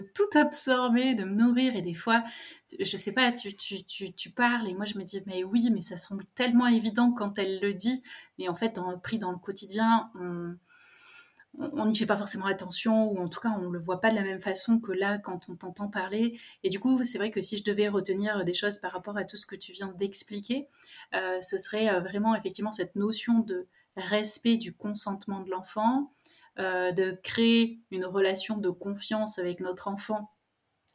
tout absorber, de me nourrir. Et des fois, je sais pas, tu, parles et moi je me dis, mais oui, mais ça semble tellement évident quand elle le dit. Mais en fait, pris dans le quotidien, on n'y fait pas forcément attention, ou en tout cas on ne le voit pas de la même façon que là quand on t'entend parler. Et du coup, c'est vrai que si je devais retenir des choses par rapport à tout ce que tu viens d'expliquer, euh, ce serait euh, vraiment effectivement cette notion de respect du consentement de l'enfant, euh, de créer une relation de confiance avec notre enfant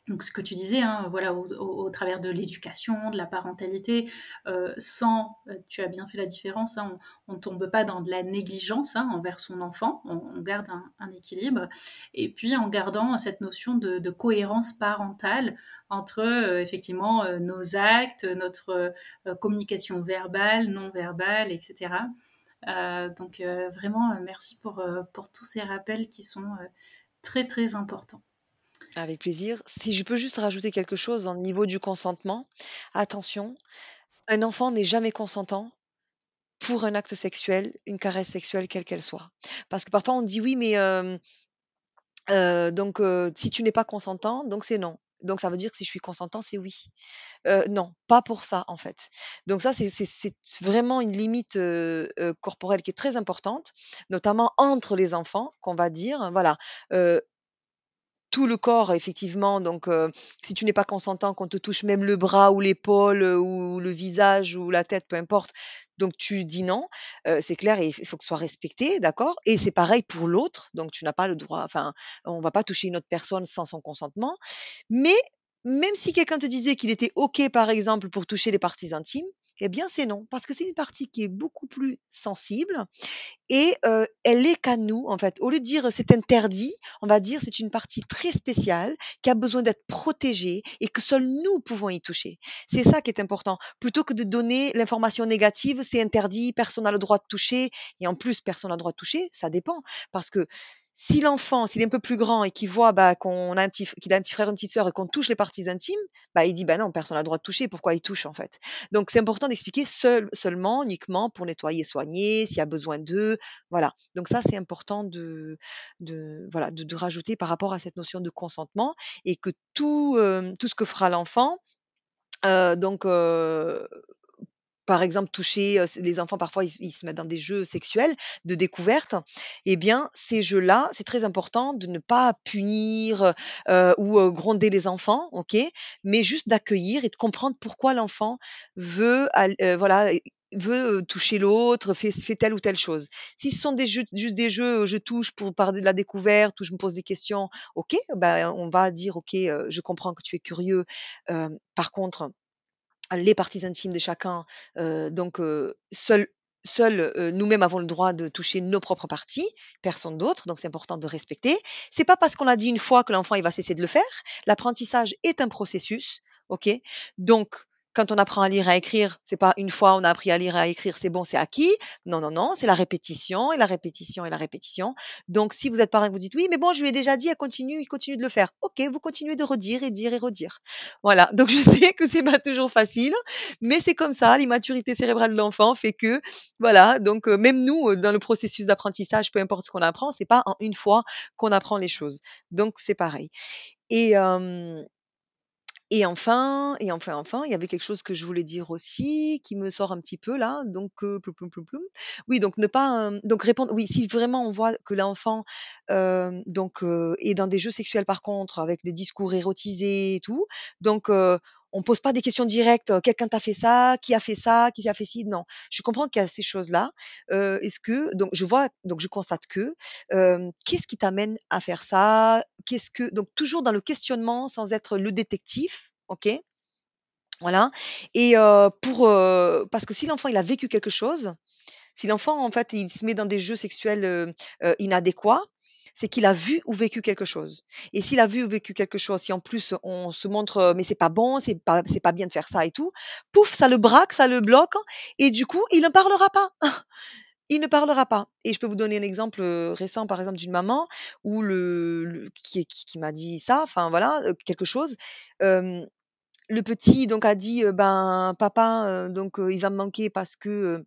donc ce que tu disais, hein, voilà, au, travers de l'éducation, de la parentalité, euh, sans, euh, tu as bien fait la différence, hein, on ne tombe pas dans de la négligence hein, envers son enfant, on, garde un, équilibre, et puis en gardant cette notion de, cohérence parentale entre euh, effectivement nos actes, notre communication verbale, non verbale, etc. donc vraiment, merci pour, pour tous ces rappels qui sont très très importants. Avec plaisir. Si je peux juste rajouter quelque chose au niveau du consentement, attention, un enfant n'est jamais consentant pour un acte sexuel, une caresse sexuelle quelle qu'elle soit. Parce que parfois on dit oui, mais donc si tu n'es pas consentant, donc c'est non. Donc ça veut dire que si je suis consentant, c'est oui. non, pas pour ça en fait. Donc ça, c'est vraiment une limite corporelle qui est très importante, notamment entre les enfants, qu'on va dire. Voilà, tout le corps effectivement, donc si tu n'es pas consentant qu'on te touche même le bras ou l'épaule, ou le visage ou la tête, peu importe, donc tu dis non, c'est clair il faut que ce soit respecté, d'accord? Et c'est pareil pour l'autre, donc tu n'as pas le droit enfin, on va pas toucher une autre personne sans son consentement. Mais même si quelqu'un te disait qu'il était OK, par exemple, pour toucher les parties intimes, eh bien c'est non, parce que c'est une partie qui est beaucoup plus sensible et elle est qu'à nous, en fait. Au lieu de dire c'est interdit, on va dire c'est une partie très spéciale qui a besoin d'être protégée et que seuls nous pouvons y toucher. C'est ça qui est important. Plutôt que de donner l'information négative, c'est interdit, personne n'a le droit de toucher, et en plus personne n'a le droit de toucher, ça dépend. Parce que si l'enfant, s'il est un peu plus grand et qu'il voit bah, qu'on a un petit, qu'il a un petit frère, une petite sœur et qu'on touche les parties intimes, bah, il dit bah non, personne n'a le droit de toucher, pourquoi il touche en fait? Donc c'est important d'expliquer seul, seulement, uniquement pour nettoyer, soigner, s'il y a besoin d'eux, voilà. Donc ça c'est important de, de voilà de, rajouter par rapport à cette notion de consentement et que tout, euh, tout ce que fera l'enfant, euh, donc euh, par exemple, toucher, les enfants parfois ils se mettent dans des jeux sexuels de découverte eh bien ces jeux-là, c'est très important de ne pas punir, ou gronder les enfants, OK? Mais juste d'accueillir et de comprendre pourquoi l'enfant veut voilà, veut, toucher l'autre, fait fait telle ou telle chose. Si ce sont des jeux juste des jeux, je touche pour parler de la découverte ou je me pose des questions, OK, bah, on va dire: «OK, je comprends que tu es curieux, par contre les parties intimes de chacun. donc, seuls seul, nous-mêmes avons le droit de toucher nos propres parties, personne d'autre, donc c'est important de respecter. C'est pas parce qu'on l'a dit une fois que l'enfant il va cesser de le faire. L'apprentissage est un processus, ok? Donc quand on apprend à lire et à écrire, c'est pas une fois on a appris à lire et à écrire, c'est bon, c'est acquis. Non, non, non, c'est la répétition et la répétition et la répétition. Donc, si vous êtes parent et que vous dites oui, mais bon, je lui ai déjà dit, elle continue, il continue de le faire. Ok, vous continuez de redire et dire et redire. Voilà. *laughs* Donc, je sais que c'est pas toujours facile, mais c'est comme ça. L'immaturité cérébrale de l'enfant fait que, voilà. Donc, euh, même nous, euh, dans le processus d'apprentissage, peu importe ce qu'on apprend, c'est pas en une fois qu'on apprend les choses. Donc, c'est pareil. Et, et enfin et enfin, enfin, il y avait quelque chose que je voulais dire aussi, qui me sort un petit peu là, donc heu, ploum, ploum, ploum, Oui, donc ne pas, donc répondre oui, si vraiment on voit que l'enfant, donc heu, est dans des jeux sexuels par contre, avec des discours érotisés et tout, donc on pose pas des questions directes, quelqu'un t'a fait ça, qui a fait ça, qui a fait ci, non. Je comprends qu'il y a ces choses-là. est-ce que donc je vois donc je constate que, qu'est-ce qui t'amène à faire ça? Qu'est-ce que donc toujours dans le questionnement sans être le détective, OK? Voilà et pour, parce que si l'enfant il a vécu quelque chose, si l'enfant en fait il se met dans des jeux sexuels, inadéquats, c'est qu'il a vu ou vécu quelque chose. Et s'il a vu ou vécu quelque chose, si en plus on se montre, mais c'est pas bon, c'est pas, c'est pas bien de faire ça et tout, pouf, ça le braque, ça le bloque, et du coup, il ne parlera pas. *laughs* il ne parlera pas. Et je peux vous donner un exemple récent, par exemple, d'une maman où le, qui, qui, m'a dit ça, enfin voilà, quelque chose. le petit donc a dit ben papa donc il va me manquer parce que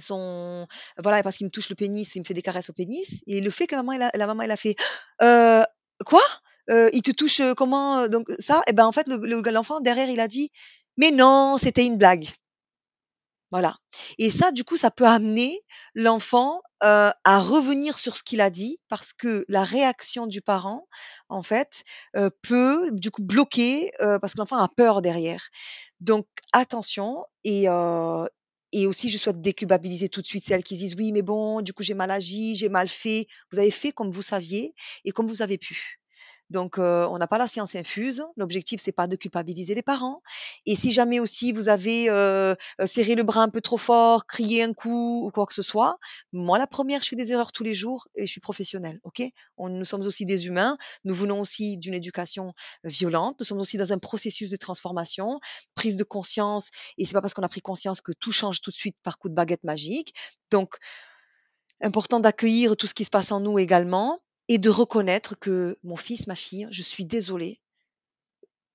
son voilà, parce qu'il me touche le pénis, il me fait des caresses au pénis et le fait que la maman elle a la maman elle a fait: «Heu, quoi? Heu, il te touche, comment, donc ça?» et ben, en fait, le l'enfant derrière il a dit: «Mais non, c'était une blague». Voilà et ça, du coup, ça peut amener l'enfant, à revenir sur ce qu'il a dit parce que la réaction du parent, en fait, peut, du coup, bloquer, parce que l'enfant a peur derrière. Donc attention et et aussi, je souhaite déculpabiliser tout de suite celles qui disent: «Oui, mais bon, du coup, j'ai mal agi, j'ai mal fait». Vous avez fait comme vous saviez et comme vous avez pu. Donc, on n'a pas la science infuse. L'objectif, c'est pas de culpabiliser les parents. Et si jamais aussi vous avez serré le bras un peu trop fort, crié un coup ou quoi que ce soit, moi, la première, je fais des erreurs tous les jours et je suis professionnelle. Ok? Nous sommes aussi des humains. Nous venons aussi d'une éducation violente. Nous sommes aussi dans un processus de transformation, prise de conscience. Et c'est pas parce qu'on a pris conscience que tout change tout de suite par coup de baguette magique. Donc, important d'accueillir tout ce qui se passe en nous également et de reconnaître que mon fils, ma fille, je suis désolée.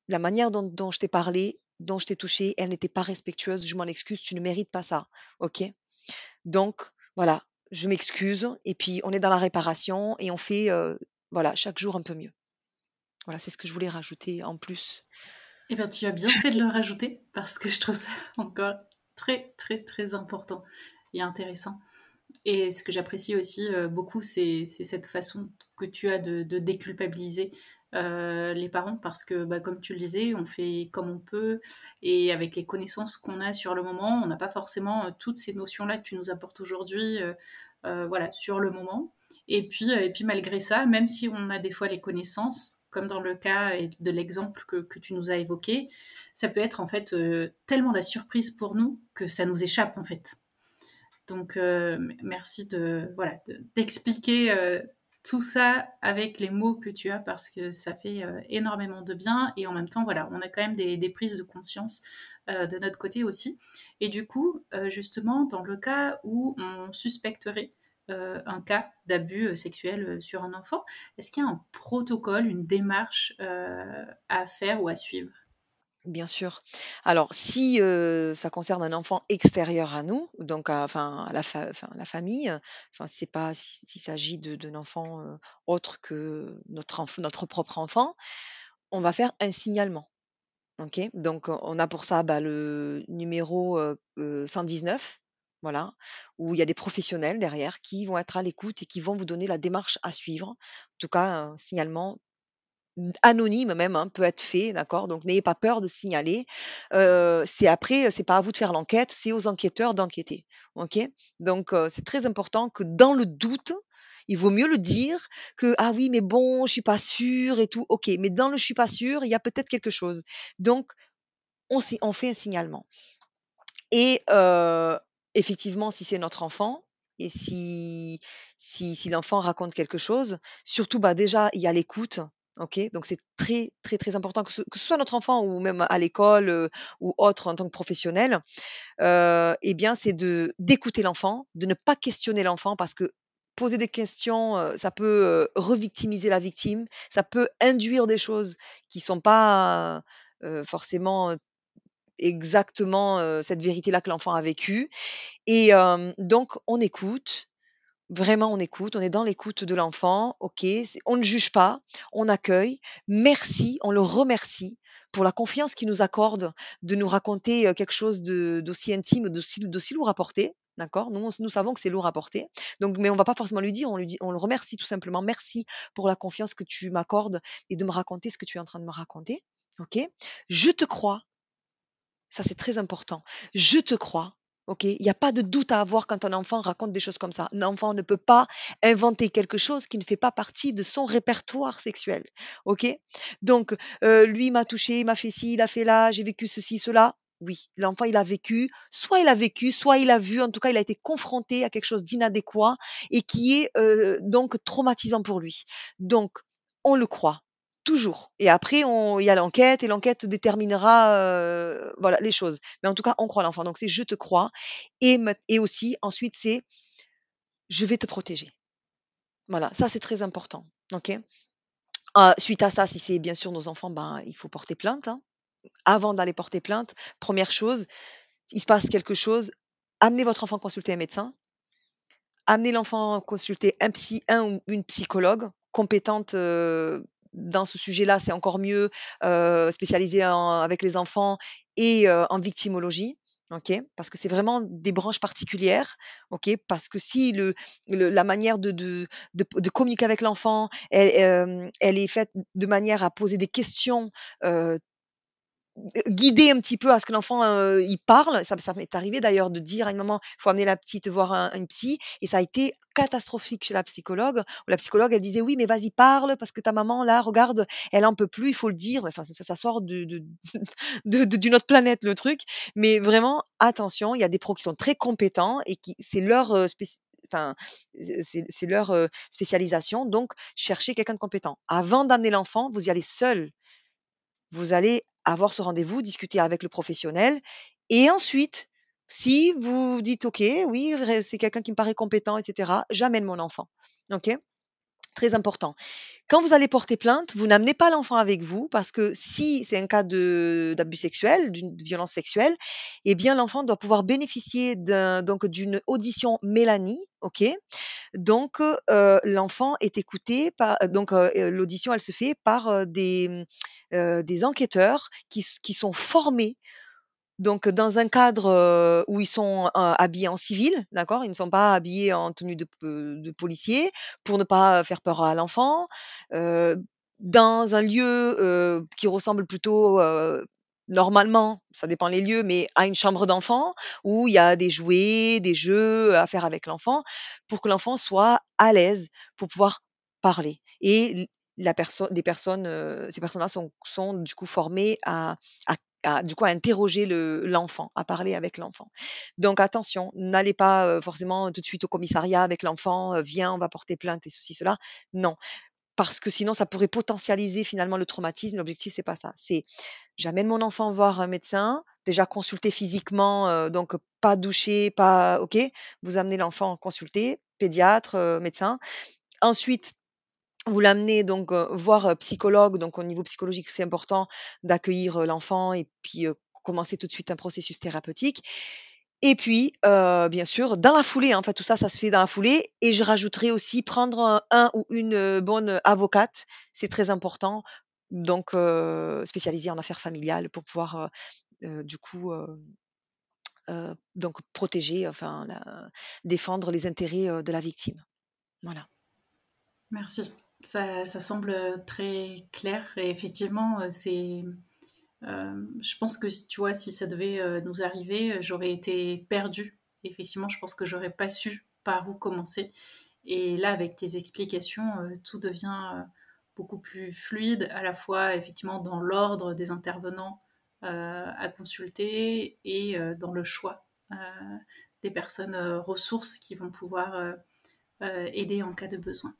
La manière dont, je t'ai parlé, dont je t'ai touché, elle n'était pas respectueuse. Je m'en excuse. Tu ne mérites pas ça. OK? Donc, voilà, je m'excuse. Et puis, on est dans la réparation et on fait, euh, voilà, chaque jour un peu mieux. Voilà, c'est ce que je voulais rajouter en plus. Eh bien, tu as bien fait de le rajouter parce que je trouve ça *laughs* encore très, très, très important et intéressant. Et ce que j'apprécie aussi euh, beaucoup, c'est cette façon que tu as de, déculpabiliser euh, les parents parce que, bah, comme tu le disais, on fait comme on peut et avec les connaissances qu'on a sur le moment, on n'a pas forcément euh, toutes ces notions-là que tu nous apportes aujourd'hui voilà, sur le moment. Et puis, et puis, malgré ça, même si on a des fois les connaissances, comme dans le cas de l'exemple que, que, tu nous as évoqué, ça peut être en fait tellement la surprise pour nous que ça nous échappe en fait. Donc, euh, merci de voilà d'expliquer euh, tout ça avec les mots que tu as parce que ça fait euh, énormément de bien et en même temps, voilà, on a quand même des, prises de conscience de notre côté aussi. Et du coup, justement, dans le cas où on suspecterait un cas d'abus sexuel sur un enfant, est-ce qu'il y a un protocole, une démarche à faire ou à suivre? Bien sûr. Alors si, ça concerne un enfant extérieur à nous, donc enfin à la la famille, enfin c'est pas s'il s'agit d'un enfant, autre que notre notre propre enfant, on va faire un signalement. OK? Donc on a pour ça, bah, le numéro, 119, voilà, où il y a des professionnels derrière qui vont être à l'écoute et qui vont vous donner la démarche à suivre. En tout cas, un signalement anonyme même, hein, peut être fait, d'accord? Donc n'ayez pas peur de signaler. c'est après, c'est pas à vous de faire l'enquête, c'est aux enquêteurs d'enquêter, OK? Donc c'est très important que dans le doute, il vaut mieux le dire que: «Ah oui, mais bon, je suis pas sûr et tout». OK, mais dans le «je suis pas sûr», il y a peut-être quelque chose. Donc on fait un signalement et effectivement, si c'est notre enfant et si l'enfant raconte quelque chose, surtout, bah, déjà, il y a l'écoute Donc c'est très, très, très important que ce soit notre enfant ou même à l'école, ou autre en tant que professionnel, heu et bien, c'est d'écouter l'enfant, de ne pas questionner l'enfant parce que poser des questions, ça peut, revictimiser la victime, ça peut induire des choses qui sont pas, forcément, exactement, cette vérité-là que l'enfant a vécue. Et donc on écoute Vraiment, on écoute, on est dans l'écoute de l'enfant, OK, on ne juge pas, on accueille. Merci, on le remercie pour la confiance qu'il nous accorde de nous raconter, quelque chose d'aussi intime, d'aussi lourd à porter, d'accord? Nous, nous savons que c'est lourd à porter, donc mais on va pas forcément lui dire, on lui dit on le remercie tout simplement: «Merci pour la confiance que tu m'accordes et de me raconter ce que tu es en train de me raconter, OK? Je te crois». Ça, c'est très important. «Je te crois». OK? Il n'y a pas de doute à avoir quand un enfant raconte des choses comme ça. Un enfant ne peut pas inventer quelque chose qui ne fait pas partie de son répertoire sexuel. OK? Donc, lui m'a touché, il m'a fait ci, il a fait là, j'ai vécu ceci, cela. Oui, l'enfant, il a vécu, soit il a vécu, soit il a vu, en tout cas, il a été confronté à quelque chose d'inadéquat et qui est donc traumatisant pour lui. Donc, on le croit. Toujours et après il y a l'enquête et l'enquête déterminera, heu, voilà, les choses. Mais en tout cas, on croit l'enfant. Donc c'est: «Je te crois» et et aussi ensuite c'est: «Je vais te protéger». Voilà, ça c'est très important, OK? suite à ça, si c'est bien sûr nos enfants, ben, il faut porter plainte, hein. Avant d'aller porter plainte, première chose, il se passe quelque chose, amenez votre enfant consulter un médecin. Amenez l'enfant consulter un psy un ou une psychologue compétente, dans ce sujet-là, c'est encore mieux, euh, spécialisé avec les enfants et en victimologie. OK, parce que c'est vraiment des branches particulières, OK, parce que si le, la manière de, de, communiquer avec l'enfant, elle, elle est faite de manière à poser des questions guider un petit peu à ce que l'enfant, il parle. Ça m'est arrivé d'ailleurs de dire à une maman: «Il faut amener la petite voir un une psy» et ça a été catastrophique chez la psychologue, la psychologue, elle disait: «Oui, mais vas-y, parle parce que ta maman là, regarde, elle en peut plus, il faut le dire». Enfin, ça sort de *laughs* de de d'une autre planète le truc. Mais vraiment, attention, il y a des pros qui sont très compétents et qui c'est leur, leur, heu, spécialisation, donc cherchez quelqu'un de compétent. Avant d'amener l'enfant, vous y allez seul. Vous allez avoir ce rendez-vous, discuter avec le professionnel et ensuite, si vous dites: «OK, oui, c'est quelqu'un qui me paraît compétent et cetera», j'amène mon enfant. OK? Très important. Quand vous allez porter plainte, vous n'amenez pas l'enfant avec vous parce que si c'est un cas d'abus sexuel, d'une violence sexuelle, eh bien l'enfant doit pouvoir bénéficier donc d'une audition Mélanie, OK? Donc heu, l'enfant est écouté par donc heu, l'audition, elle se fait par, heu, des, des enquêteurs qui qui sont formés donc dans un cadre, où ils sont, habillés en civil, d'accord? Ils ne sont pas habillés en tenue de policier pour ne pas faire peur à l'enfant. Dans un lieu, qui ressemble plutôt, normalement, ça dépend les lieux, mais à une chambre d'enfant où il y a des jouets, des jeux à faire avec l'enfant pour que l'enfant soit à l'aise pour pouvoir parler et la perso les personnes, ces personnes-là sont du coup formées à à du coup, à interroger le l'enfant, à parler avec l'enfant. Donc attention, n'allez pas, forcément tout de suite au commissariat avec l'enfant, «Viens, on va porter plainte» et ceci, cela. Non, parce que sinon ça pourrait potentialiser finalement le traumatisme. L'objectif, c'est pas ça. C'est: «J'amène mon enfant voir un médecin, déjà consulter physiquement, donc pas doucher, pas OK? Vous amenez l'enfant consulter, pédiatre, médecin. Ensuite, vous l'amenez donc voir, psychologue, donc au niveau psychologique, c'est important d'accueillir, l'enfant et puis, commencer tout de suite un processus thérapeutique et puis, bien sûr, dans la foulée, hein, en fait, tout ça, ça se fait dans la foulée et je rajouterai aussi prendre un ou une, bonne avocate, c'est très important, donc spécialisée en affaires familiales pour pouvoir, du coup, donc protéger, enfin défendre les intérêts, de la victime. Voilà. Merci. Ça semble, très clair et effectivement, heu, c'est, hem, je pense que tu vois, si ça devait, nous arriver, j'aurais été perdue. Effectivement, je pense que j'aurais pas su par où commencer et là, avec tes explications, tout devient, beaucoup plus fluide, à la fois effectivement dans l'ordre des intervenants, à consulter et dans le choix, des personnes, ressources qui vont pouvoir, aider en cas de besoin.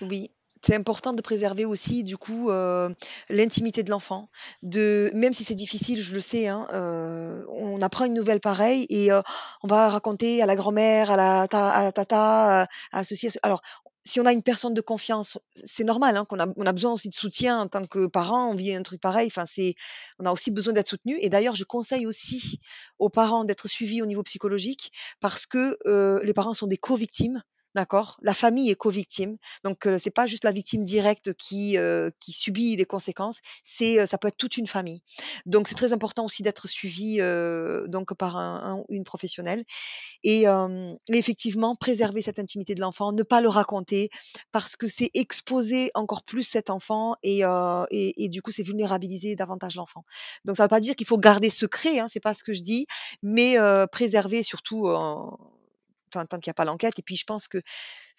Oui, c'est important de préserver aussi du coup, heu, l'intimité de l'enfant, de même si c'est difficile, je le sais, hein, heu, on apprend une nouvelle pareille et heu, on va raconter à la grand-mère, à la ta à tata, à ceci, alors, si on a une personne de confiance, c'est normal, hein, qu'on a on a besoin aussi de soutien en tant que parent, on vit un truc pareil, enfin c'est on a aussi besoin d'être soutenu et d'ailleurs je conseille aussi aux parents d'être suivis au niveau psychologique parce que, les parents sont des co-victimes, d'accord? La famille est co-victime, donc heu, c'est pas juste la victime directe qui, heu, qui subit les conséquences, c'est, ça peut être toute une famille. Donc c'est très important aussi d'être suivi, donc par un une professionnelle et et effectivement préserver cette intimité de l'enfant, ne pas le raconter parce que c'est exposer encore plus cet enfant et et et du coup, c'est vulnérabiliser davantage l'enfant. Donc ça veut pas dire qu'il faut garder secret, hein, c'est pas ce que je dis, mais préserver surtout enfin tant qu'il y a pas l'enquête et puis je pense que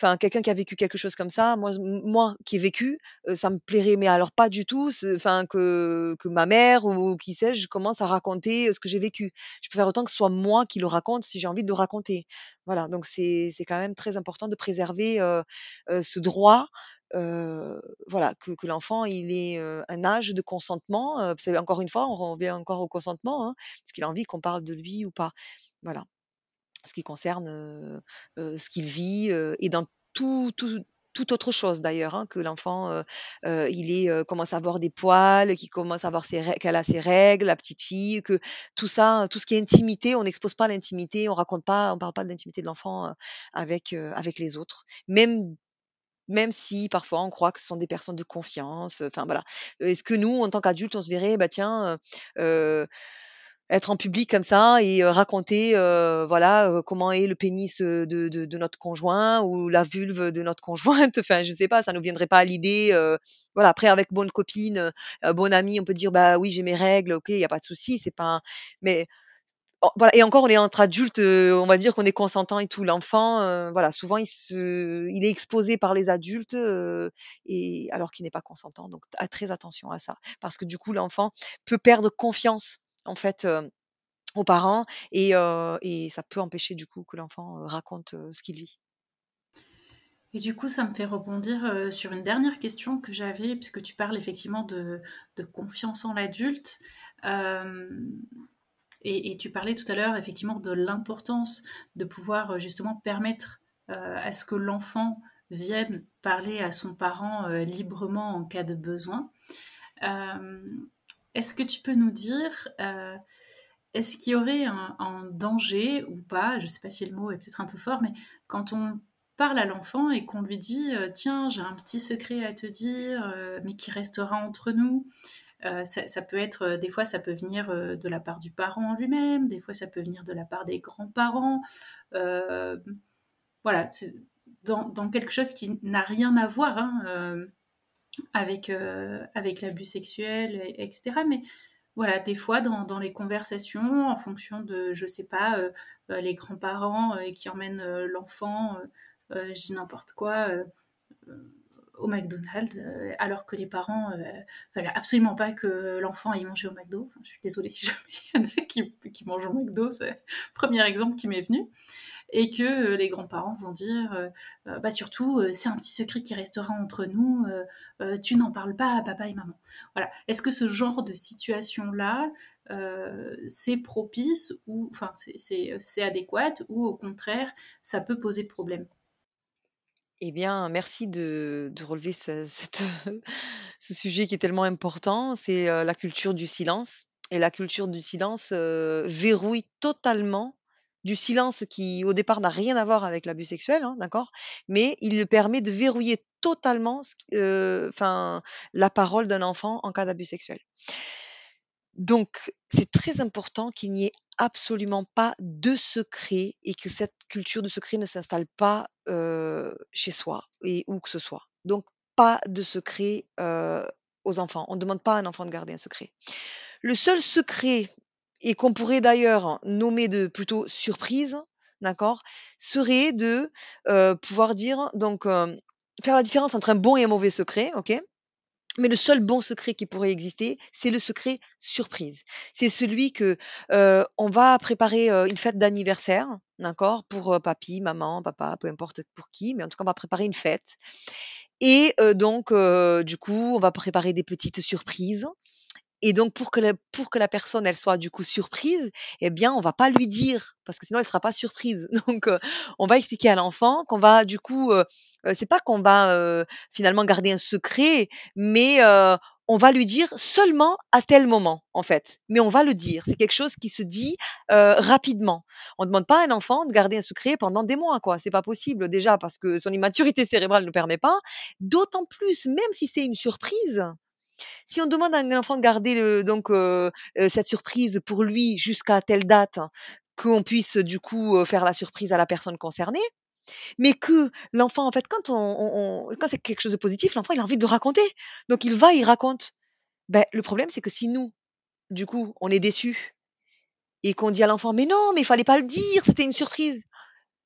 enfin quelqu'un qui a vécu quelque chose comme ça, moi moi qui ai vécu, ça me plairait mais alors pas du tout, enfin que que ma mère ou qui sais-je commence à raconter, ce que j'ai vécu. Je préfère autant que ce soit moi qui le raconte si j'ai envie de le raconter. Voilà, donc c'est quand même très important de préserver, ce droit, voilà, que l'enfant il heu, un âge de consentement, c'est encore une fois, on revient encore au consentement, hein, est-ce qu'il a envie qu'on parle de lui ou pas? Voilà. Ce qui concerne, ce qu'il vit, et dans tout tout toute autre chose d'ailleurs, hein, que l'enfant, il commence à avoir des poils, qu'il commence à avoir ses qu'elle a ses règles, la petite fille, que tout ça, tout ce qui est intimité, on n'expose pas l'intimité, on raconte pas on parle pas de l'intimité de l'enfant, avec, avec les autres. Même même si parfois on croit que ce sont des personnes de confiance, enfin voilà. Est-ce que nous, en tant qu'adultes, on se verrait, bah tiens, être en public comme ça et raconter, voilà, comment est le pénis, de de de notre conjoint ou la vulve de notre *laughs* conjointe. Enfin, je sais pas, ça nous viendrait pas à l'idée, voilà. Après avec bonne copine, bonne amie, on peut dire: «Bah oui, j'ai mes règles, OK, il y a pas de souci», c'est pas mais voilà et encore on est entre adultes, on va dire qu'on est consentant et tout. L'enfant, voilà, souvent il se il est exposé par les adultes, et alors qu'il n'est pas consentant donc très attention à ça. Parce que du coup l'enfant peut perdre confiance en fait, aux parents et et ça peut empêcher du coup que l'enfant, raconte, ce qu'il vit. Et du coup, ça me fait rebondir, sur une dernière question que j'avais puisque tu parles effectivement de de confiance en l'adulte. et tu parlais tout à l'heure effectivement de l'importance de pouvoir, justement permettre, à ce que l'enfant vienne parler à son parent, librement en cas de besoin. Est-ce que tu peux nous dire, est-ce qu'il y aurait un, danger ou pas Je ne sais pas si le mot est peut-être un peu fort, mais quand on parle à l'enfant et qu'on lui dit euh, tiens j'ai un petit secret à te dire euh, mais qui restera entre nous euh, ça, peut être des fois ça peut venir de la part du parent lui-même des fois ça peut venir de la part des grands-parents voilà dans, dans, quelque chose qui n'a rien à voir hein, avec avec l'abus sexuel etc mais voilà, des fois dans, les conversations, en fonction de, je sais pas, euh, euh, les grands-parents euh, qui emmènent l'enfant, je dis n'importe quoi, au McDonald's, alors que les parents veulent absolument pas que l'enfant aille manger au McDo. je suis désolée si *laughs* jamais il y en a qui, qui mangent au McDo, c'est le premier exemple qui m'est venu et que euh, les grands-parents vont dire, euh, euh, bah surtout, c'est un petit secret qui restera entre nous, tu n'en parles pas à papa et maman. Voilà. Est-ce que ce genre de situation-là, c'est propice ou, enfin, c'est adéquat ou au contraire, ça peut poser problème? Eh bien, merci de, relever ce, *laughs* ce sujet qui est tellement important. C'est la culture du silence. Et la culture du silence verrouille totalement du silence qui, au départ, n'a rien à voir avec l'abus sexuel, hein, d'accord? Mais il le permet de verrouiller totalement enfin, la parole d'un enfant en cas d'abus sexuel. Donc, c'est très important qu'il n'y ait absolument pas de secret et que cette culture de secret ne s'installe pas, chez soi et où que ce soit. Donc pas de secret, aux enfants. On ne demande pas à un enfant de garder un secret. Le seul secret et qu'on pourrait d'ailleurs nommer de plutôt surprise, d'accord, serait de pouvoir dire, donc, faire la différence entre un bon et un mauvais secret, ok? Mais le seul bon secret qui pourrait exister, c'est le secret surprise. C'est celui que on va préparer une fête d'anniversaire, d'accord, pour papy, maman, papa, peu importe pour qui, mais en tout cas on va préparer une fête. Et donc du coup, on va préparer des petites surprises et donc pour que la pour que la personne, elle soit du coup surprise, eh bien, on va pas lui dire parce que sinon elle sera pas surprise. *laughs* Donc on va expliquer à l'enfant qu'on va du coup, euh, c'est pas qu'on va, finalement garder un secret, mais on va lui dire seulement à tel moment, en fait. Mais on va le dire. C'est quelque chose qui se dit rapidement. On demande pas à un enfant de garder un secret pendant des mois, quoi. C'est pas possible déjà parce que son immaturité cérébrale ne permet pas. D'autant plus, même si c'est une surprise, si on demande à un enfant de garder donc cette surprise pour lui jusqu'à telle date, qu'on puisse du coup faire la surprise à la personne concernée, mais que l'enfant, en fait, quand c'est quelque chose de positif, l'enfant il a envie de raconter, donc il va, il raconte. Ben, le problème c'est que si nous, du coup, on est déçus et qu'on dit à l'enfant mais non, mais il fallait pas le dire, c'était une surprise.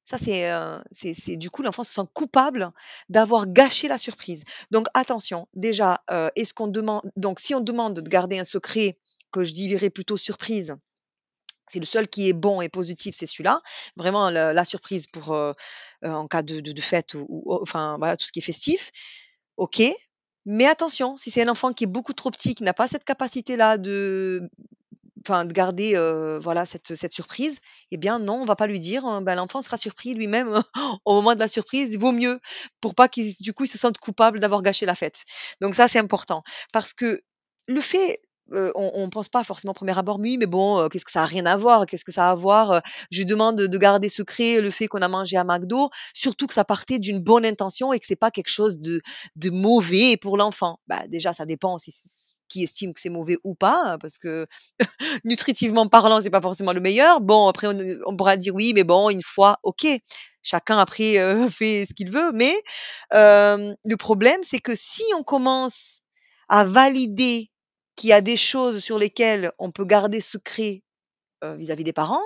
Ça, c'est, c'est du coup, l'enfant se sent coupable d'avoir gâché la surprise. Donc attention, déjà, est-ce qu'on demande donc si on demande de garder un secret que je dirais plutôt surprise, c'est le seul qui est bon et positif, c'est celui-là. Vraiment la surprise pour, en cas de fête ou enfin voilà, tout ce qui est festif. OK, mais attention, si c'est un enfant qui est beaucoup trop petit, qui n'a pas cette capacité-là de enfin de garder voilà cette, cette surprise, eh bien non, on va pas lui dire. Hein, ben, l'enfant sera surpris lui-même *laughs* au moment de la surprise. Il vaut mieux pour pas qu'il du coup se sente coupable d'avoir gâché la fête. Donc ça c'est important parce que le fait on, ne pense pas forcément au premier abord, oui, mais bon, qu'est-ce que ça a rien à voir Qu'est-ce que ça a à voir Je demande de garder secret le fait qu'on a mangé à McDo, surtout que ça partait d'une bonne intention et que c'est pas quelque chose de, de mauvais pour l'enfant. Bah déjà, ça dépend si qui estiment que c'est mauvais ou pas, hein, parce que *laughs* nutritivement parlant, c'est pas forcément le meilleur. Bon, après, on, pourra dire oui, mais bon, une fois, ok. Chacun après *laughs* euh, fait ce qu'il veut, mais le problème, c'est que si on commence à valider qu'il y a des choses sur lesquelles on peut garder secret euh, vis-à-vis des parents,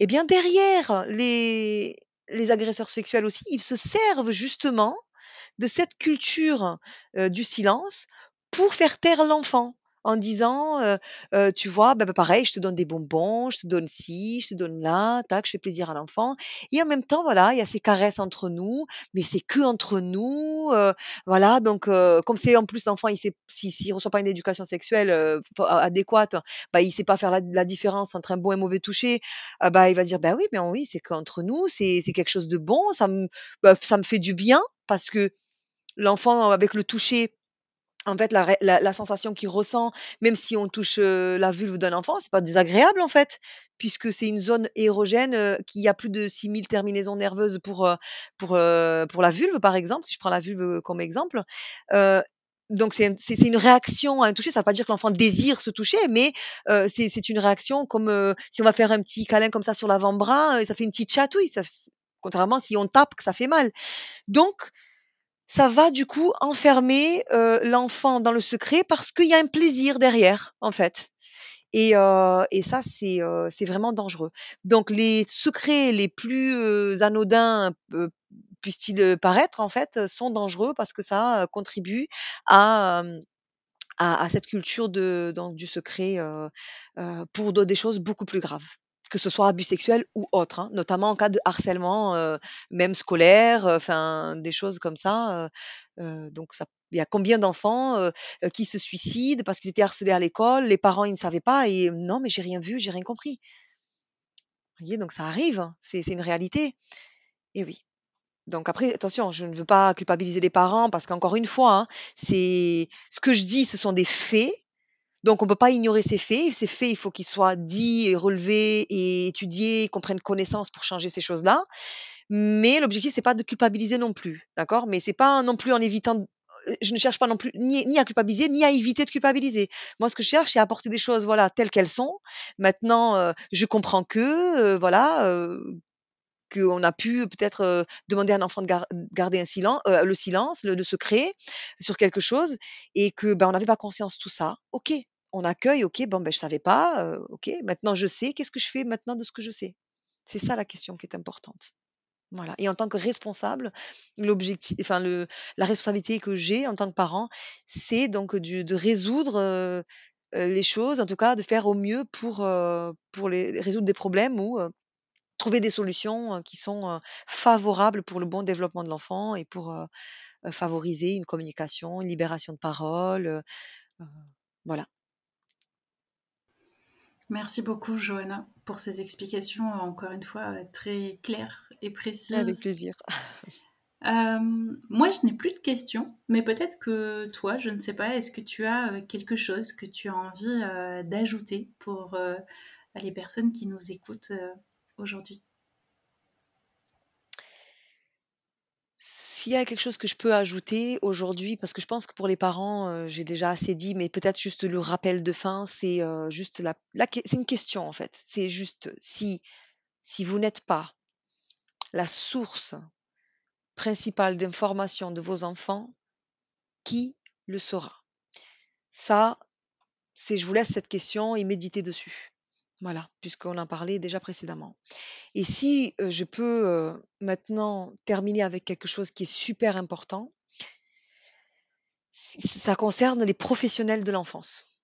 eh bien derrière les, les agresseurs sexuels aussi, ils se servent justement de cette culture euh, du silence pour faire taire l'enfant en disant, euh, euh, tu vois, bah, bah, pareil, je te donne des bonbons, je te donne ci, je te donne là, tac, je fais plaisir à l'enfant. Et en même temps, voilà, il y a ces caresses entre nous, mais c'est que entre nous, euh, voilà. Donc, comme c'est en plus l'enfant, il sait, s'il reçoit pas une éducation sexuelle adéquate, bah, il sait pas faire la, différence entre un bon et mauvais toucher. ah bah, il va dire, bah oui, mais oui, c'est qu'entre nous, c'est c'est quelque chose de bon, ça me, ça me fait du bien parce que l'enfant avec le toucher en fait, la la la sensation qu'il ressent, même si on touche, heu, la vulve d'un enfant, c'est pas désagréable, en fait, puisque c'est une zone érogène, heu, qui a plus de 6 000 terminaisons nerveuses pour, heu, pour, heu, pour la vulve, par exemple, si je prends la vulve, heu, comme exemple. Heu, donc c'est un c'est c'est une réaction à un toucher, ça veut pas dire que l'enfant désire se toucher, mais, c'est une réaction comme, si on va faire un petit câlin comme ça sur l'avant-bras, ça fait une petite chatouille, ça contrairement si on tape que ça fait mal. Donc ça va du coup enfermer, heu, l'enfant dans le secret parce qu'il y a un plaisir derrière, en fait et heu et ça c'est, c'est vraiment dangereux. Donc les secrets les plus, heu, anodins, heu, puissent-ils, heu, paraître, en fait, sont dangereux parce que ça, contribue à, à à cette culture de donc du secret, pour des choses beaucoup plus graves. Que ce soit abus sexuels ou autres, hein, notamment en cas de harcèlement, heu, même scolaire, heu, enfin des choses comme ça, heu, donc il y a combien d'enfants, qui se suicident parce qu'ils étaient harcelés à l'école, les parents ils ne savaient pas et «Non mais j'ai rien vu, j'ai rien compris». Vous voyez? Donc ça arrive, hein, c'est une réalité et oui. Donc après, attention, je ne veux pas culpabiliser les parents parce qu'encore une fois, hein, c'est ce que je dis, ce sont des faits, donc on peut pas ignorer ces faits. Ces faits, il faut qu'ils soient dits et relevés et étudiés, qu'on prenne connaissance pour changer ces choses-là. Mais l'objectif, c'est pas de culpabiliser non plus, d'accord? Mais c'est pas non plus en évitant d je ne cherche pas non plus ni ni à culpabiliser, ni à éviter de culpabiliser. Moi, ce que je cherche, c'est à apporter des choses, voilà, telles qu'elles sont. Maintenant, heu, je comprends que, heu, voilà, qu'on a pu peut-être, demander à un enfant de gar garder un le silence, le le secret sur quelque chose et que, ben, on n'avait pas conscience de tout ça. OK, on accueille, OK, bon, ben, je savais pas, OK, maintenant je sais, qu'est-ce que je fais maintenant de ce que je sais? C'est ça la question qui est importante. Voilà et en tant que responsable, l'objectif enfin le la responsabilité que j'ai en tant que parent, c'est donc de résoudre, les choses, en tout cas de faire au mieux pour, pour les résoudre des problèmes ou, Trouver des solutions, qui sont, favorables pour le bon développement de l'enfant et pour, favoriser une communication, une libération de parole, heu, voilà. Merci beaucoup, Johanna, pour ces explications, encore une fois, euh, très claires et Avec précises. plaisir. Euh, moi, je n'ai plus de questions, mais peut-être que toi, je ne sais pas, est-ce que tu as euh, quelque chose que tu as envie euh, d'ajouter pour euh, les personnes qui nous écoutent aujourd'hui? S'il y a quelque chose que je peux ajouter aujourd'hui, parce que je pense que pour les parents, heu, j'ai déjà assez dit, mais peut-être juste le rappel de fin, c'est, heu, juste la c'est une question en fait. C'est juste si si vous n'êtes pas la source principale d'information de vos enfants, qui le sera? Ça, c'est je vous laisse cette question et méditer dessus. Voilà, puisqu'on en parlait déjà précédemment. Et si, je peux, maintenant terminer avec quelque chose qui est super important, ça concerne les professionnels de l'enfance.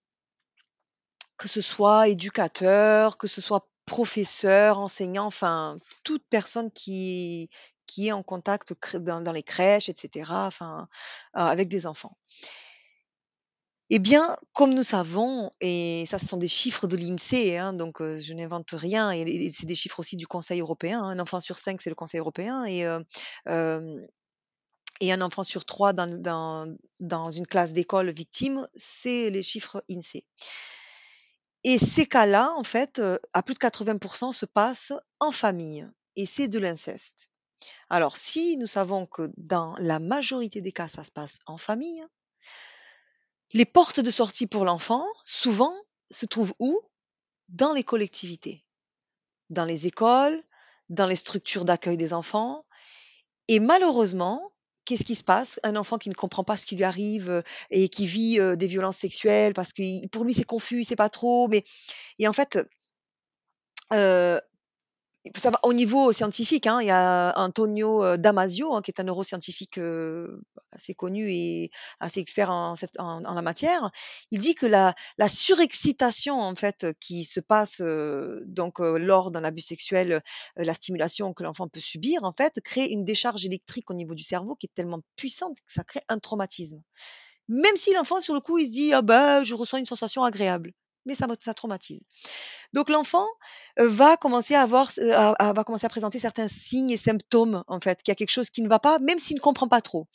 Que ce soit éducateur, que ce soit professeur, enseignant, enfin toute personne qui qui est en contact dans les crèches et cetera, enfin, avec des enfants. Eh bien, comme nous savons et ça ce sont des chiffres de l'INSEE, hein, donc je n'invente rien et c'est des chiffres aussi du Conseil européen, hein. Un enfant sur 5, c'est le Conseil européen et un enfant sur 3 dans une classe d'école victime, c'est les chiffres INSEE. Et ces cas-là, en fait, à plus de 80% se passent en famille et c'est de l'inceste. Alors si nous savons que dans la majorité des cas, ça se passe en famille Les portes de sortie pour l'enfant, souvent, se trouvent où? Dans les collectivités, dans les écoles, dans les structures d'accueil des enfants et malheureusement, qu'est-ce qui se passe? Un enfant qui ne comprend pas ce qui lui arrive, heu et qui vit, heu, des violences sexuelles parce qu'il pour lui, c'est confus, il sait pas trop, mais et en fait, heu, faut savoir au niveau scientifique, hein, il y a Antonio, heu, Damasio, hein, qui est un neuroscientifique, heu, assez connu et assez expert en cette en la matière. Il dit que la la surexcitation, en fait, qui se passe, heu, donc heu, lors d'un abus sexuel, heu, la stimulation que l'enfant peut subir, en fait, crée une décharge électrique au niveau du cerveau qui est tellement puissante que ça crée un traumatisme. Même si l'enfant, sur le coup, il se dit: «Ah bah, je ressens une sensation agréable», mais ça ça traumatise. Donc l'enfant, heu, va commencer à avoir à va commencer à présenter certains signes et symptômes, en fait, qu'il y a quelque chose qui ne va pas, même s'il ne comprend pas trop.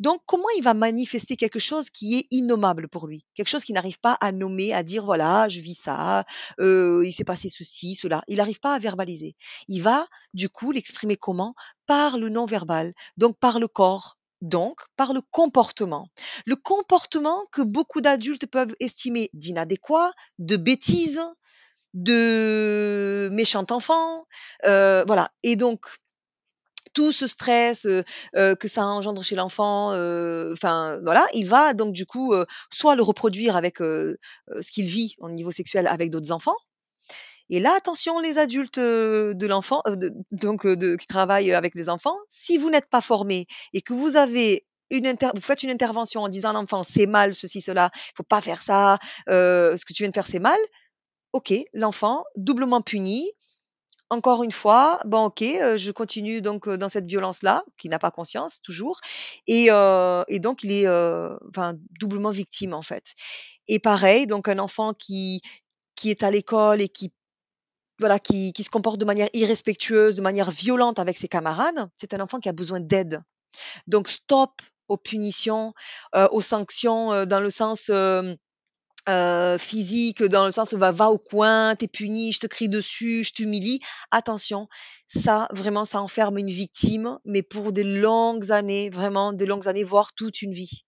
Donc comment il va manifester quelque chose qui est innommable pour lui? Quelque chose qu'il n'arrive pas à nommer, à dire: «Voilà, je vis ça, heu, il s'est passé ceci, cela». Il n'arrive pas à verbaliser. Il va, du coup, l'exprimer comment? Par le non verbal, donc par le corps, donc par le comportement. Le comportement que beaucoup d'adultes peuvent estimer d'inadéquat, de bêtise, de méchant enfant, heu, voilà et donc tout ce stress, heu heu, que ça engendre chez l'enfant, heu, enfin voilà, il va donc du coup, soit le reproduire avec, ce qu'il vit au niveau sexuel avec d'autres enfants et là attention les adultes, heu, de l'enfant, de donc heu, de qui travaillent avec les enfants, si vous n'êtes pas formés et que vous avez une inter vous faites une intervention en disant à l'enfant: «C'est mal ceci, cela, il faut pas faire ça, heu, ce que tu viens de faire c'est mal», OK, l'enfant doublement puni. Encore une fois, bon OK, je continue donc dans cette violence-là, qui n'a pas conscience toujours et et donc il est, enfin doublement victime, en fait et pareil, donc un enfant qui qui est à l'école et qui voilà, qui qui se comporte de manière irrespectueuse, de manière violente avec ses camarades, c'est un enfant qui a besoin d'aide. Donc stop aux punitions, heu, aux sanctions, heu, dans le sens, Heu, physique, dans le sens, va va au coin, tu es puni, je te crie dessus, je t'humilie. Attention, ça vraiment, ça enferme une victime, mais pour des longues années, vraiment des longues années, voire toute une vie.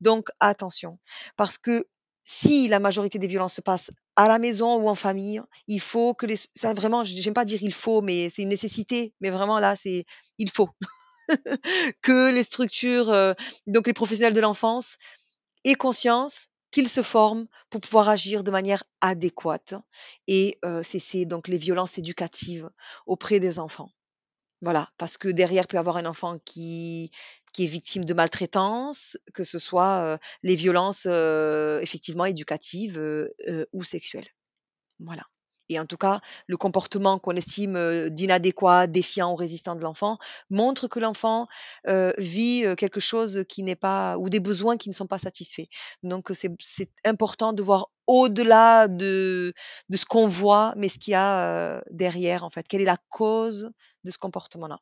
Donc attention, parce que si la majorité des violences se passent à la maison ou en famille, il faut que les ça vraiment, j'aime pas dire «il faut», mais c'est une nécessité, mais vraiment là, c'est il faut *laughs* que les structures, heu, donc les professionnels de l'enfance aient conscience qu'ils se forment pour pouvoir agir de manière adéquate et heu, cesser donc les violences éducatives auprès des enfants. Voilà, parce que derrière, peut y avoir un enfant qui qui est victime de maltraitance, que ce soit, les violences, effectivement éducatives, ou sexuelles. Voilà et en tout cas, le comportement qu'on estime, d'inadéquat, défiant ou résistant de l'enfant montre que l'enfant, vit, quelque chose qui n'est pas ou des besoins qui ne sont pas satisfaits. Donc, c'est important de voir au-delà de de ce qu'on voit, mais ce qu'il y a, derrière en fait. Quelle est la cause de ce comportement-là?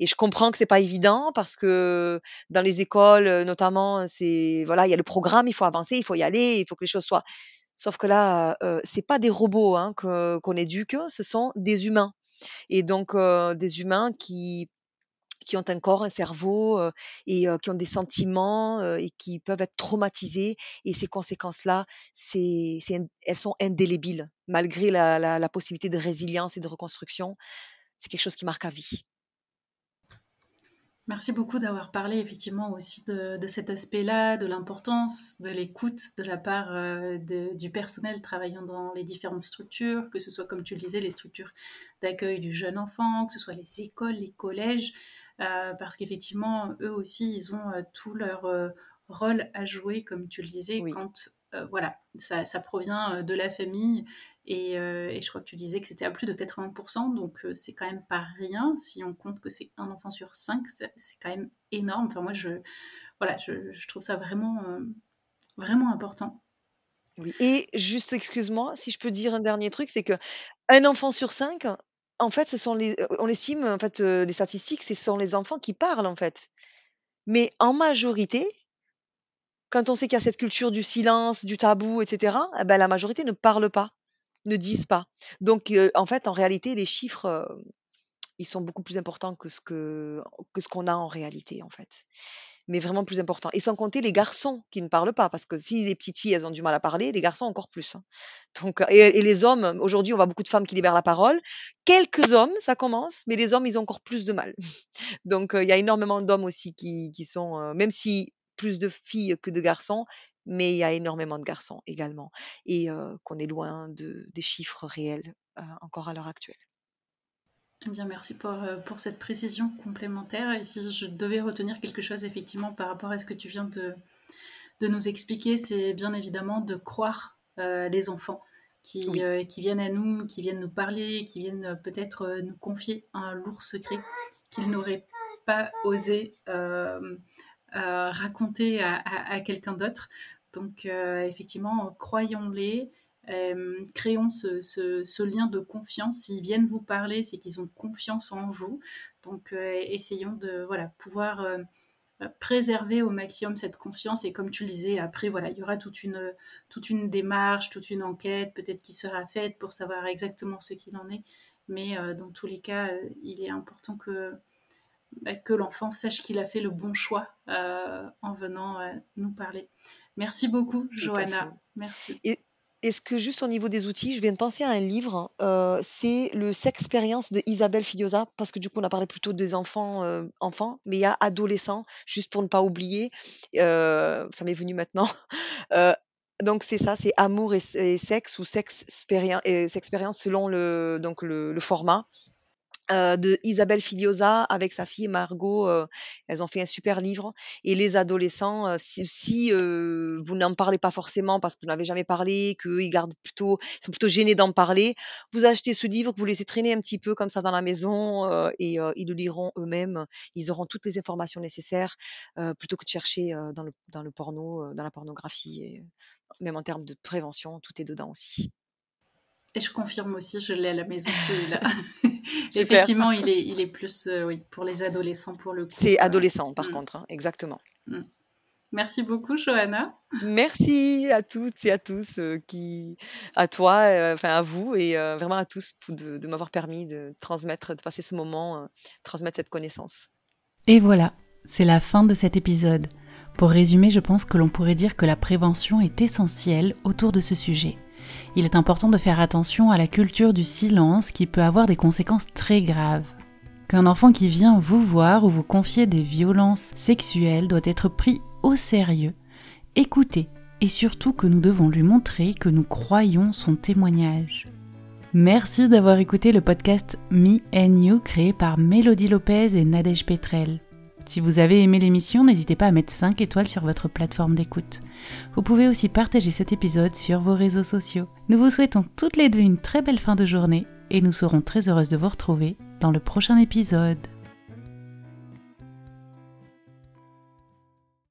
Et je comprends que c'est pas évident parce que dans les écoles, notamment, c'est voilà, il y a le programme, il faut avancer, il faut y aller, il faut que les choses soient Sauf que là, heu c'est pas des robots, hein, que qu'on éduque, ce sont des humains et donc des humains qui qui ont un corps, un cerveau, et qui ont des sentiments, et qui peuvent être traumatisés et ces conséquences-là, c'est c'est elles sont indélébiles malgré la la la possibilité de résilience et de reconstruction. C'est quelque chose qui marque à vie. Merci beaucoup d'avoir parlé effectivement aussi de, de cet aspect-là, de l'importance de l'écoute de la part euh, de- du personnel travaillant dans les différentes structures, que ce soit comme tu le disais, les structures d'accueil du jeune enfant, que ce soit les écoles, les collèges, euh, parce qu'effectivement, eux aussi, ils ont euh, tout leur rôle à jouer, comme tu le disais, Oui. quand voilà, ça, ça provient de la famille et, euh, et je crois que tu disais que c'était à plus de 80%, donc euh, c'est quand même pas rien. Si on compte que c'est un enfant sur cinq, c'est quand même énorme. Enfin, moi, je, voilà, je, trouve ça vraiment, euh, vraiment important. Et juste, excuse-moi, si je peux dire un dernier truc, c'est que un enfant sur 5, en fait, ce sont les on estime, en fait, les statistiques, ce sont les enfants qui parlent, en fait. Mais en majorité, quand on sait qu'il y a cette culture du silence, du tabou et cetera, et bah, la majorité ne parle pas, ne disent pas. Donc en fait, en réalité, les chiffres, ils sont beaucoup plus importants que ce que que ce qu'on a en réalité, en fait. mais vraiment plus important. Et sans compter les garçons qui ne parlent pas, parce que si les petites filles, elles ont du mal à parler, les garçons encore plus. hein. Donc, et, les hommes, aujourd'hui, on voit beaucoup de femmes qui libèrent la parole. Quelques hommes, ça commence, mais les hommes, ils ont encore plus de mal. *laughs* Donc, il y a énormément d'hommes aussi qui, qui sont, même si plus de filles que de garçons, mais il y a énormément de garçons également. Et euh, qu'on est loin de, des chiffres réels euh, encore à l'heure actuelle. Eh bien, merci pour, pour cette précision complémentaire. Et si je devais retenir quelque chose, effectivement, par rapport à ce que tu viens de, de nous expliquer, c'est bien évidemment de croire euh, les enfants qui, Oui. euh, qui viennent à nous, qui viennent nous parler, qui viennent peut-être euh, nous confier un lourd secret qu'ils n'auraient pas osé raconter à, quelqu'un d'autre. Donc, euh, effectivement, croyons-les. euh, créons ce, lien de confiance. S'ils viennent vous parler, c'est qu'ils ont confiance en vous. Donc, euh, essayons de voilà, pouvoir euh, préserver au maximum cette confiance. Et comme tu le disais, après, voilà, il y aura toute une, toute une démarche, toute une enquête, peut-être qui sera faite pour savoir exactement ce qu'il en est. Mais euh, dans tous les cas, euh, il est important que, bah, que l'enfant sache qu'il a fait le bon choix euh, en venant euh, nous parler. Merci beaucoup, Johanna. Merci. Et est-ce que juste au niveau des outils, je viens de penser à un livre, euh, c'est le Sexpérience de Isabelle Filiosa, parce que du coup on a parlé plutôt des enfants, euh, enfants, mais il y a adolescents, juste pour ne pas oublier, euh, ça m'est venu maintenant. *laughs* Donc c'est ça, c'est amour et, et sexe ou sexe et sexpérience selon le donc le, le format. Euh, de Isabelle Filiosa avec sa fille Margot, euh, elles ont fait un super livre. Et les adolescents, euh, si, si, euh, vous n'en parlez pas forcément parce que vous n'avez jamais parlé, qu'ils gardent plutôt, ils sont plutôt gênés d'en parler, vous achetez ce livre, vous laissez traîner un petit peu comme ça dans la maison euh, et euh, ils le liront eux-mêmes. Ils auront toutes les informations nécessaires euh, plutôt que de chercher euh, dans, le, dans le porno, euh, dans la pornographie. Même en termes de prévention, tout est dedans aussi. Et je confirme aussi, je l'ai à la maison celui-là. *laughs* Effectivement, il est, il est plus euh, oui, pour les adolescents pour le coup. C'est euh, adolescent par mm. contre, hein, exactement. Merci beaucoup, Johanna. Merci à toutes et à tous, euh, qui, à toi, euh, enfin à vous et euh, vraiment à tous pour de, de m'avoir permis de transmettre, de passer ce moment, euh, transmettre cette connaissance. Et voilà, c'est la fin de cet épisode. Pour résumer, je pense que l'on pourrait dire que la prévention est essentielle autour de ce sujet. Il est important de faire attention à la culture du silence qui peut avoir des conséquences très graves. Qu'un enfant qui vient vous voir ou vous confier des violences sexuelles doit être pris au sérieux, écouté et surtout que nous devons lui montrer que nous croyons son témoignage. Merci d'avoir écouté le podcast Me and You créé par Mélodie Lopez et Nadège Petrel. Si vous avez aimé l'émission, n'hésitez pas à mettre 5 étoiles sur votre plateforme d'écoute. Vous pouvez aussi partager cet épisode sur vos réseaux sociaux. Nous vous souhaitons toutes les deux une très belle fin de journée et nous serons très heureuses de vous retrouver dans le prochain épisode.